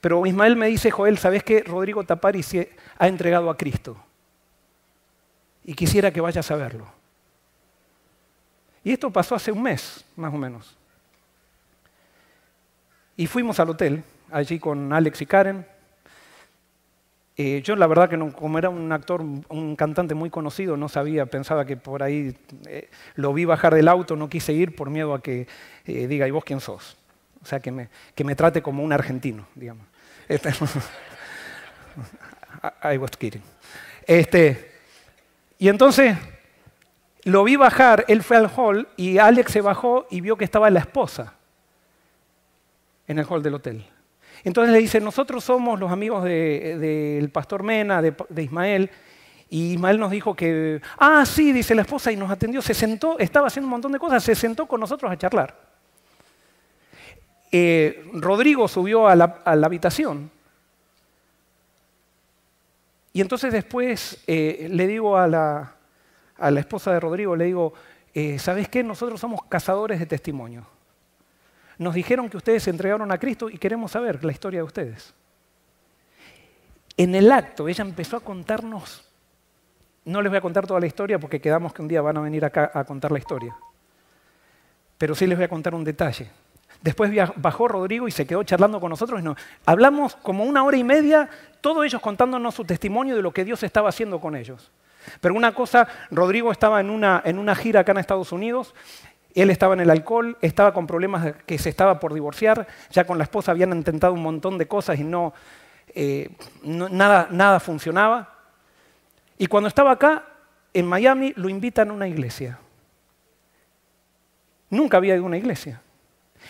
Pero Ismael me dice, Joel, ¿sabes qué? Rodrigo Tapari se ha entregado a Cristo. Y quisiera que vayas a verlo. Y esto pasó hace un mes, más o menos. Y fuimos al hotel, allí con Alex y Karen, eh, yo la verdad que no, como era un actor, un cantante muy conocido, no sabía, pensaba que por ahí eh, lo vi bajar del auto, no quise ir por miedo a que eh, diga, ¿y vos quién sos? O sea, que me, que me trate como un argentino, digamos. Este, I was kidding. Este, y entonces lo vi bajar, él fue al hall y Alex se bajó y vio que estaba la esposa en el hall del hotel. Entonces le dice, nosotros somos los amigos del pastor Mena, de, Ismael, y Ismael nos dijo que, ah, sí, dice la esposa, y nos atendió, se sentó, estaba haciendo un montón de cosas, se sentó con nosotros a charlar. Eh, Rodrigo subió a la, habitación. Y entonces después eh, le digo a la, esposa de Rodrigo, le digo, eh, ¿sabes qué? Nosotros somos cazadores de testimonio nos dijeron que ustedes se entregaron a Cristo y queremos saber la historia de ustedes. En el acto ella empezó a contarnos, no les voy a contar toda la historia porque quedamos que un día van a venir acá a contar la historia, pero sí les voy a contar un detalle. Después bajó Rodrigo y se quedó charlando con nosotros. Y hablamos como una hora y media, todos ellos contándonos su testimonio de lo que Dios estaba haciendo con ellos. Pero una cosa, Rodrigo estaba en una, en una gira acá en Estados Unidos él estaba en el alcohol, estaba con problemas que se estaba por divorciar, ya con la esposa habían intentado un montón de cosas y no, eh, nada, nada funcionaba. Y cuando estaba acá, en Miami, lo invitan a una iglesia. Nunca había ido a una iglesia.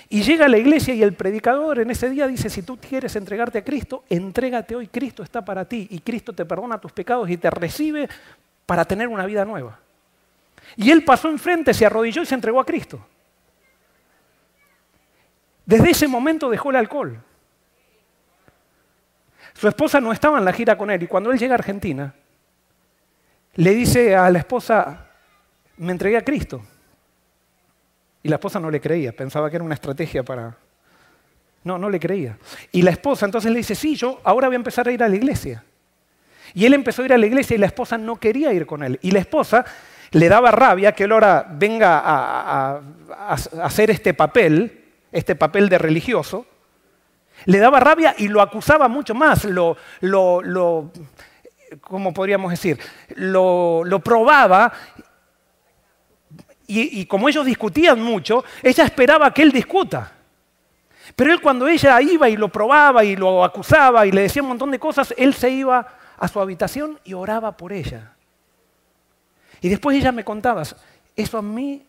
Y llega a la iglesia y el predicador en ese día dice, si tú quieres entregarte a Cristo, entrégate hoy, Cristo está para ti y Cristo te perdona tus pecados y te recibe para tener una vida nueva. Y él pasó enfrente, se arrodilló y se entregó a Cristo. Desde ese momento dejó el alcohol. Su esposa no estaba en la gira con él y cuando él llega a Argentina, le dice a la esposa, me entregué a Cristo. Y la esposa no le creía, pensaba que era una estrategia para... No, no le creía. Y la esposa entonces le dice, sí, yo ahora voy a empezar a ir a la iglesia. Y él empezó a ir a la iglesia y la esposa no quería ir con él. Y la esposa le daba rabia que él ahora venga a, hacer este papel, este papel de religioso. Le daba rabia y lo acusaba mucho más, lo, lo, ¿cómo podríamos decir? Lo, probaba y, y, como ellos discutían mucho, ella esperaba que él discuta. Pero él cuando ella iba y lo probaba y lo acusaba y le decía un montón de cosas, él se iba a su habitación y oraba por ella. Y después ella me contaba, eso a mí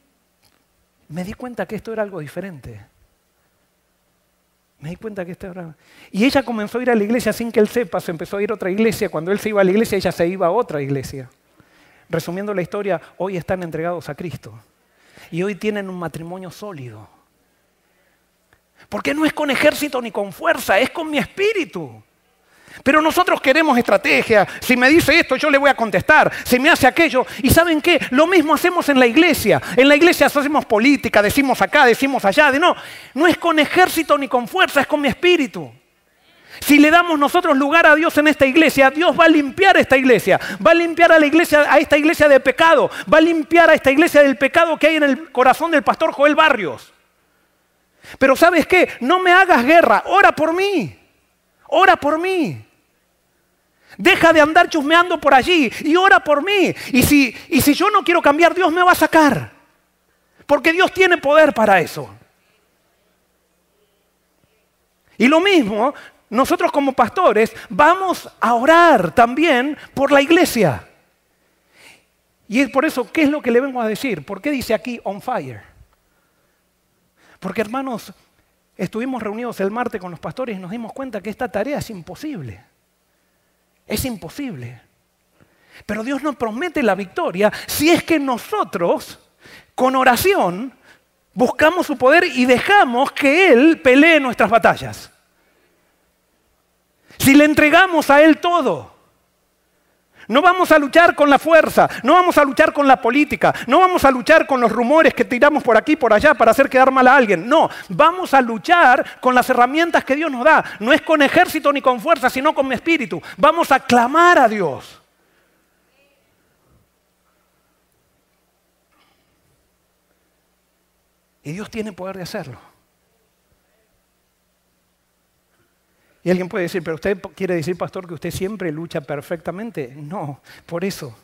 me di cuenta que esto era algo diferente. Me di cuenta que esto era... Y ella comenzó a ir a la iglesia sin que él sepa, se empezó a ir a otra iglesia. Cuando él se iba a la iglesia, ella se iba a otra iglesia. Resumiendo la historia, hoy están entregados a Cristo. Y hoy tienen un matrimonio sólido. Porque no es con ejército ni con fuerza, es con mi espíritu. Pero nosotros queremos estrategia. Si me dice esto, yo le voy a contestar. Si me hace aquello. ¿Y saben qué? Lo mismo hacemos en la iglesia. En la iglesia hacemos política, decimos acá, decimos allá. De no, no es con ejército ni con fuerza, es con mi espíritu. Si le damos nosotros lugar a Dios en esta iglesia, Dios va a limpiar esta iglesia, va a limpiar a la iglesia, a esta iglesia de pecado, va a limpiar a esta iglesia del pecado que hay en el corazón del pastor Joel Barrios. Pero ¿sabes qué? No me hagas guerra, ora por mí. Ora por mí. Deja de andar chusmeando por allí y ora por mí. Y si, y si yo no quiero cambiar, Dios me va a sacar. Porque Dios tiene poder para eso. Y lo mismo, nosotros como pastores vamos a orar también por la iglesia. Y es por eso, ¿qué es lo que le vengo a decir? ¿Por qué dice aquí on fire? Porque hermanos, estuvimos reunidos el martes con los pastores y nos dimos cuenta que esta tarea es imposible. Es imposible. Pero Dios nos promete la victoria si es que nosotros, con oración, buscamos su poder y dejamos que Él pelee nuestras batallas. Si le entregamos a Él todo. No vamos a luchar con la fuerza, no vamos a luchar con la política, no vamos a luchar con los rumores que tiramos por aquí por allá para hacer quedar mal a alguien. No, vamos a luchar con las herramientas que Dios nos da. No es con ejército ni con fuerza, sino con mi espíritu. Vamos a clamar a Dios. Y Dios tiene poder de hacerlo. Y alguien puede decir, pero usted quiere decir, pastor, que usted siempre lucha perfectamente. No, por eso.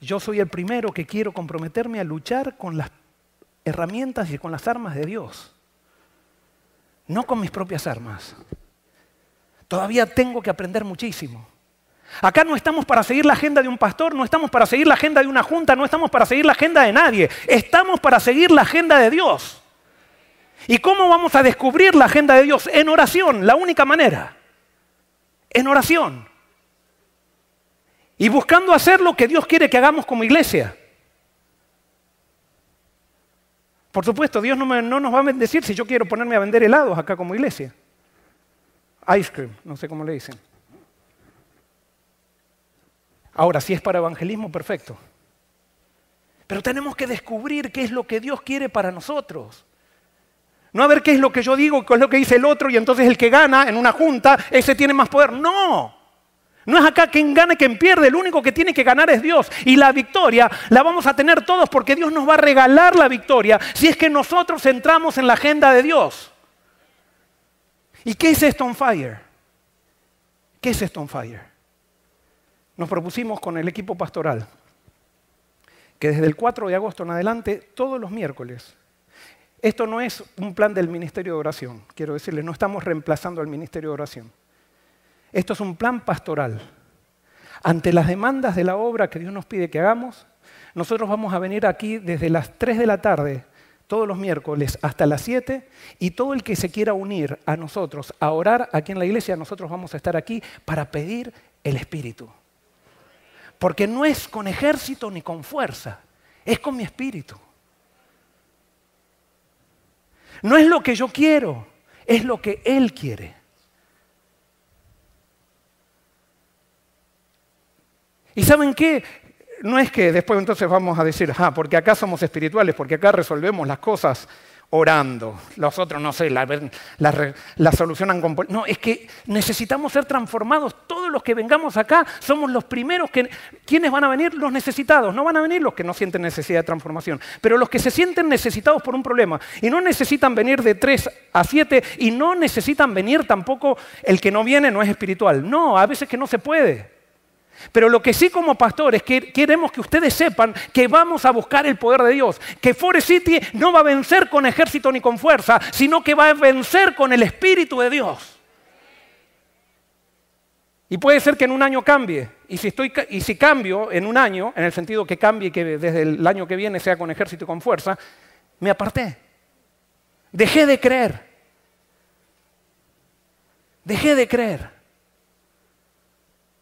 Yo soy el primero que quiero comprometerme a luchar con las herramientas y con las armas de Dios. No con mis propias armas. Todavía tengo que aprender muchísimo. Acá no estamos para seguir la agenda de un pastor, no estamos para seguir la agenda de una junta, no estamos para seguir la agenda de nadie. Estamos para seguir la agenda de Dios. ¿Y cómo vamos a descubrir la agenda de Dios? En oración, la única manera. En oración. Y buscando hacer lo que Dios quiere que hagamos como iglesia. Por supuesto, Dios no, no, nos va a bendecir si yo quiero ponerme a vender helados acá como iglesia. Ice cream, no sé cómo le dicen. Ahora, si es para evangelismo, perfecto. Pero tenemos que descubrir qué es lo que Dios quiere para nosotros. No a ver qué es lo que yo digo, qué es lo que dice el otro y entonces el que gana en una junta, ese tiene más poder. No. No es acá quien gana y quien pierde, el único que tiene que ganar es Dios. Y la victoria la vamos a tener todos porque Dios nos va a regalar la victoria si es que nosotros entramos en la agenda de Dios. ¿Y qué es Stone Fire? ¿Qué es Stone Fire? Nos propusimos con el equipo pastoral que desde el 4 de agosto en adelante, todos los miércoles, esto no es un plan del Ministerio de Oración, quiero decirles, no estamos reemplazando al Ministerio de Oración. Esto es un plan pastoral. Ante las demandas de la obra que Dios nos pide que hagamos, nosotros vamos a venir aquí desde las 3 de la tarde, todos los miércoles, hasta las 7, y todo el que se quiera unir a nosotros, a orar aquí en la iglesia, nosotros vamos a estar aquí para pedir el Espíritu. Porque no es con ejército ni con fuerza, es con mi Espíritu. No es lo que yo quiero, es lo que Él quiere. ¿Y saben qué? No es que después entonces vamos a decir, ah, porque acá somos espirituales, porque acá resolvemos las cosas orando. Los otros, no sé, la, la, solucionan con... No, es que necesitamos ser transformados. Todos los que vengamos acá somos los primeros que... ¿Quiénes van a venir? Los necesitados. No van a venir los que no sienten necesidad de transformación. Pero los que se sienten necesitados por un problema. Y no necesitan venir de 3 a 7 y no necesitan venir tampoco el que no viene no es espiritual. No, a veces que no se puede. Pero lo que sí como pastores queremos que ustedes sepan que vamos a buscar el poder de Dios, que Forest City no va a vencer con ejército ni con fuerza, sino que va a vencer con el Espíritu de Dios. Y puede ser que en un año cambie. Y si, y si cambio en un año, en el sentido que cambie y que desde el año que viene sea con ejército y con fuerza, me aparté. Dejé de creer. Dejé de creer.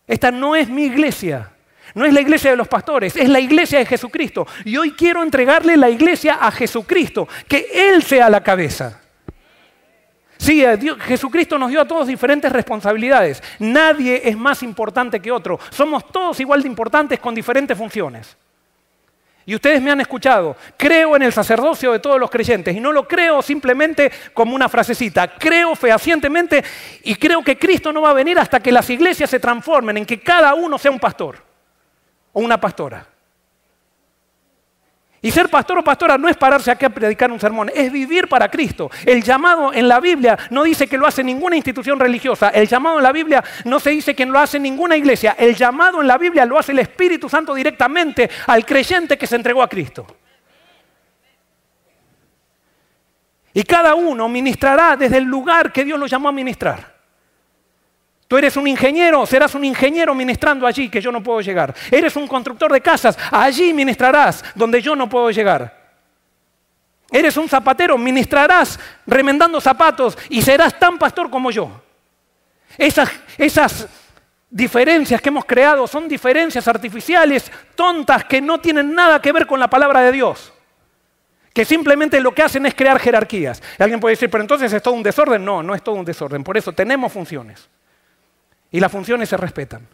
Esta no es mi iglesia. No es la iglesia de los pastores, es la iglesia de Jesucristo. Y hoy quiero entregarle la iglesia a Jesucristo, que Él sea la cabeza. Sí, Jesucristo nos dio a todos diferentes responsabilidades. Nadie es más importante que otro. Somos todos igual de importantes con diferentes funciones. Y ustedes me han escuchado, creo en el sacerdocio de todos los creyentes. Y no lo creo simplemente como una frasecita, creo fehacientemente y creo que Cristo no va a venir hasta que las iglesias se transformen en que cada uno sea un pastor o una pastora. Y ser pastor o pastora no es pararse aquí a predicar un sermón, es vivir para Cristo. El llamado en la Biblia no dice que lo hace ninguna institución religiosa. El llamado en la Biblia no se dice que lo hace ninguna iglesia. El llamado en la Biblia lo hace el Espíritu Santo directamente al creyente que se entregó a Cristo. Y cada uno ministrará desde el lugar que Dios lo llamó a ministrar. Tú eres un ingeniero, serás un ingeniero ministrando allí que yo no puedo llegar. Eres un constructor de casas, allí ministrarás donde yo no puedo llegar. Eres un zapatero, ministrarás remendando zapatos y serás tan pastor como yo. Esas, esas diferencias que hemos creado son diferencias artificiales, tontas, que no tienen nada que ver con la palabra de Dios. Que simplemente lo que hacen es crear jerarquías. Y alguien puede decir, pero entonces es todo un desorden. No, no es todo un desorden. Por eso tenemos funciones. Y las funciones se respetan.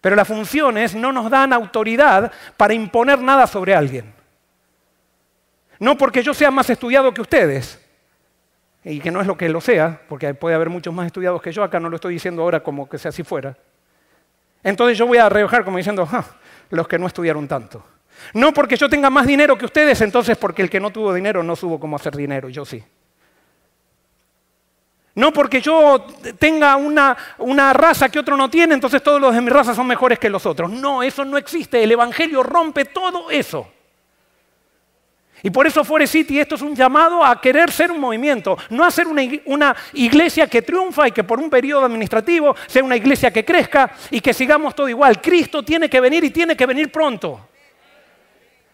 Pero las funciones no nos dan autoridad para imponer nada sobre alguien. No porque yo sea más estudiado que ustedes, y que no es lo que lo sea, porque puede haber muchos más estudiados que yo, acá no lo estoy diciendo ahora como que sea así fuera. Entonces yo voy a rebajar como diciendo, ah, los que no estudiaron tanto. No porque yo tenga más dinero que ustedes, entonces porque el que no tuvo dinero no supo cómo hacer dinero, yo sí. No porque yo tenga una, una, raza que otro no tiene, entonces todos los de mi raza son mejores que los otros. No, eso no existe. El Evangelio rompe todo eso. Y por eso Forest City esto es un llamado a querer ser un movimiento, no a ser una, una, iglesia que triunfa y que por un periodo administrativo sea una iglesia que crezca y que sigamos todo igual. Cristo tiene que venir y tiene que venir pronto.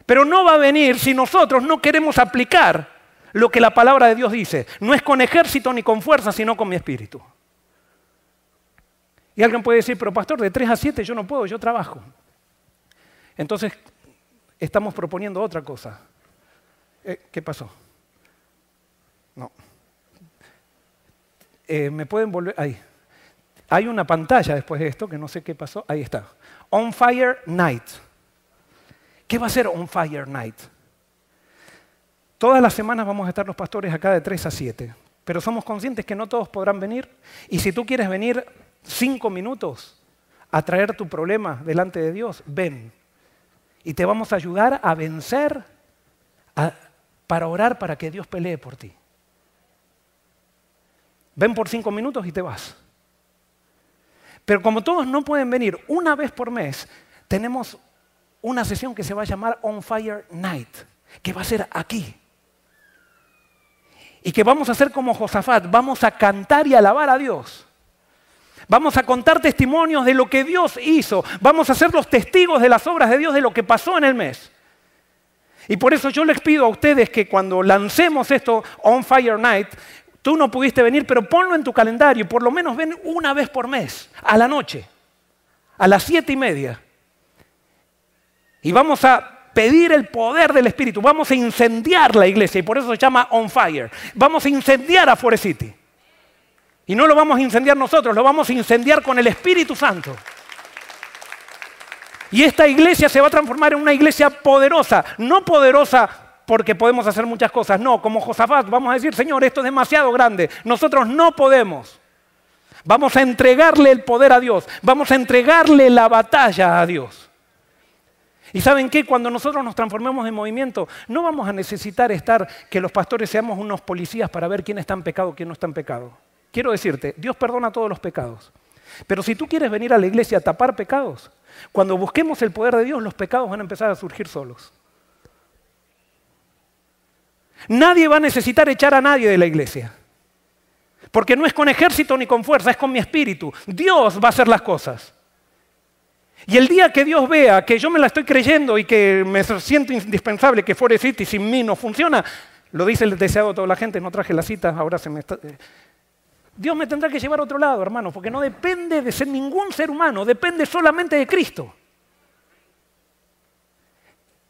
Pero no va a venir si nosotros no queremos aplicar lo que la palabra de Dios dice. No es con ejército ni con fuerza, sino con mi espíritu. Y alguien puede decir, pero pastor, de 3 a 7 yo no puedo, yo trabajo. Entonces, estamos proponiendo otra cosa. Eh, ¿Qué pasó? No. Eh, ¿Me pueden volver? Ahí. Hay una pantalla después de esto que no sé qué pasó. Ahí está. On Fire Night. ¿Qué va a ser On Fire Night? Todas las semanas vamos a estar los pastores acá de 3 a 7, pero somos conscientes que no todos podrán venir. Y si tú quieres venir cinco minutos a traer tu problema delante de Dios, ven. Y te vamos a ayudar a vencer, para orar para que Dios pelee por ti. Ven por cinco minutos y te vas. Pero como todos no pueden venir una vez por mes, tenemos una sesión que se va a llamar On Fire Night, que va a ser aquí y que vamos a hacer como Josafat, vamos a cantar y alabar a Dios. Vamos a contar testimonios de lo que Dios hizo. Vamos a ser los testigos de las obras de Dios, de lo que pasó en el mes. Y por eso yo les pido a ustedes que cuando lancemos esto, On Fire Night, tú no pudiste venir, pero ponlo en tu calendario, por lo menos ven una vez por mes, a la noche, a las siete y media. Y vamos a pedir el poder del Espíritu. Vamos a incendiar la iglesia y por eso se llama On Fire. Vamos a incendiar a Forest City. Y no lo vamos a incendiar nosotros, lo vamos a incendiar con el Espíritu Santo. Y esta iglesia se va a transformar en una iglesia poderosa, no poderosa porque podemos hacer muchas cosas. No, como Josafat vamos a decir, Señor, esto es demasiado grande, nosotros no podemos. Vamos a entregarle el poder a Dios, vamos a entregarle la batalla a Dios. Y saben qué, cuando nosotros nos transformemos en movimiento, no vamos a necesitar estar que los pastores seamos unos policías para ver quién está en pecado, quién no está en pecado. Quiero decirte, Dios perdona todos los pecados. Pero si tú quieres venir a la iglesia a tapar pecados, cuando busquemos el poder de Dios, los pecados van a empezar a surgir solos. Nadie va a necesitar echar a nadie de la iglesia. Porque no es con ejército ni con fuerza, es con mi espíritu. Dios va a hacer las cosas. Y el día que Dios vea que yo me la estoy creyendo y que me siento indispensable que Forest City sin mí no funciona, lo dice el deseado de toda la gente, no traje la cita, ahora se me está... Eh, Dios me tendrá que llevar a otro lado, hermano, porque no depende de ser ningún ser humano, depende solamente de Cristo.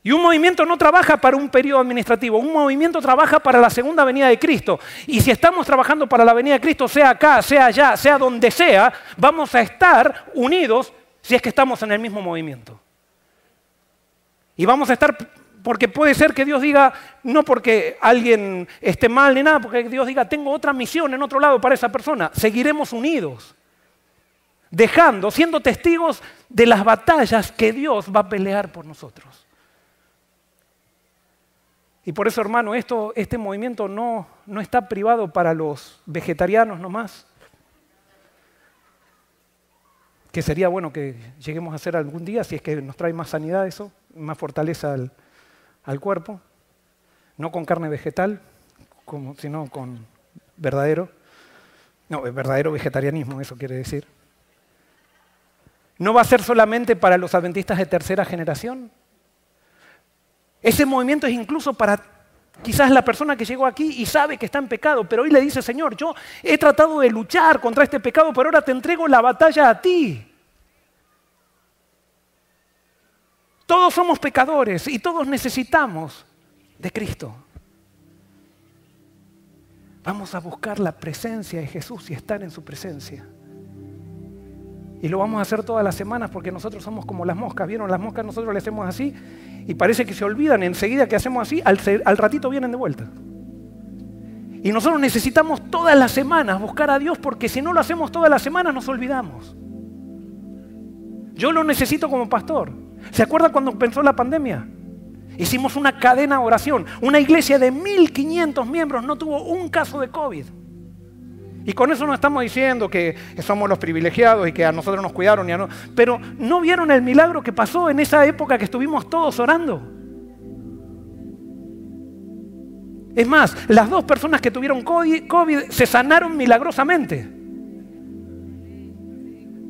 Y un movimiento no trabaja para un periodo administrativo, un movimiento trabaja para la segunda venida de Cristo. Y si estamos trabajando para la venida de Cristo, sea acá, sea allá, sea donde sea, vamos a estar unidos si es que estamos en el mismo movimiento. Y vamos a estar, porque puede ser que Dios diga, no porque alguien esté mal ni nada, porque Dios diga, tengo otra misión en otro lado para esa persona. Seguiremos unidos, dejando, siendo testigos de las batallas que Dios va a pelear por nosotros. Y por eso, hermano, esto, este movimiento no, no está privado para los vegetarianos nomás. Que sería bueno que lleguemos a hacer algún día, si es que nos trae más sanidad eso, más fortaleza al, al cuerpo. No con carne vegetal, sino con verdadero. No, verdadero vegetarianismo, eso quiere decir. No va a ser solamente para los adventistas de tercera generación, ese movimiento es incluso para quizás la persona que llegó aquí y sabe que está en pecado, pero hoy le dice, Señor, yo he tratado de luchar contra este pecado, pero ahora te entrego la batalla a ti. Todos somos pecadores y todos necesitamos de Cristo. Vamos a buscar la presencia de Jesús y estar en su presencia. Y lo vamos a hacer todas las semanas porque nosotros somos como las moscas. ¿Vieron? Las moscas nosotros le hacemos así y parece que se olvidan. Enseguida que hacemos así, al, al ratito vienen de vuelta. Y nosotros necesitamos todas las semanas buscar a Dios porque si no lo hacemos todas las semanas nos olvidamos. Yo lo necesito como pastor. ¿Se acuerda cuando empezó la pandemia? Hicimos una cadena de oración. Una iglesia de 1.500 miembros no tuvo un caso de COVID. Y con eso no estamos diciendo que somos los privilegiados y que a nosotros nos cuidaron. Y no, pero ¿no vieron el milagro que pasó en esa época que estuvimos todos orando? Es más, las dos personas que tuvieron COVID se sanaron milagrosamente.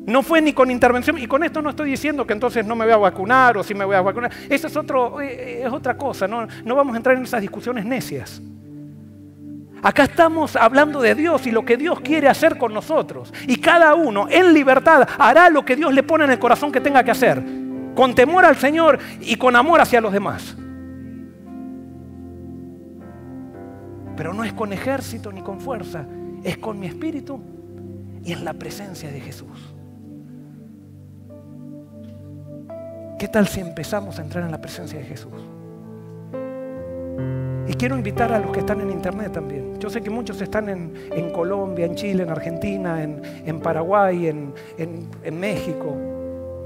No fue ni con intervención. Y con esto no estoy diciendo que entonces no me voy a vacunar o si me voy a vacunar. Eso es, otro, eh, es otra cosa. No vamos a entrar en esas discusiones necias. Acá estamos hablando de Dios y lo que Dios quiere hacer con nosotros. Y cada uno en libertad hará lo que Dios le pone en el corazón que tenga que hacer. Con temor al Señor y con amor hacia los demás. Pero no es con ejército ni con fuerza. Es con mi espíritu y en la presencia de Jesús. ¿Qué tal si empezamos a entrar en la presencia de Jesús? Y quiero invitar a los que están en internet también. Yo sé que muchos están en, Colombia, en Chile, en Argentina, en, Paraguay, en, México,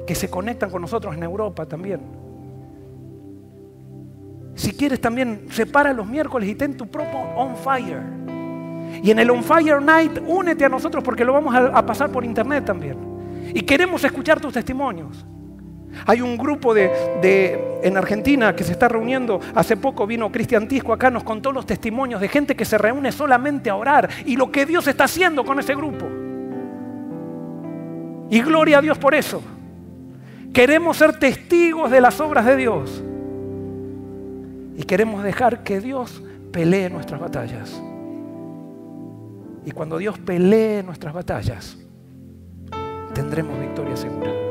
que se conectan con nosotros en Europa también. Si quieres también, separa los miércoles y ten tu propio On Fire. Y en el On Fire Night, únete a nosotros porque lo vamos a pasar por internet también. Y queremos escuchar tus testimonios. Hay un grupo de, en Argentina que se está reuniendo. Hace poco vino Cristian Tisco acá, nos contó los testimonios de gente que se reúne solamente a orar y lo que Dios está haciendo con ese grupo. Y gloria a Dios por eso. Queremos ser testigos de las obras de Dios. Y queremos dejar que Dios pelee nuestras batallas. Y cuando Dios pelee nuestras batallas, tendremos victoria segura.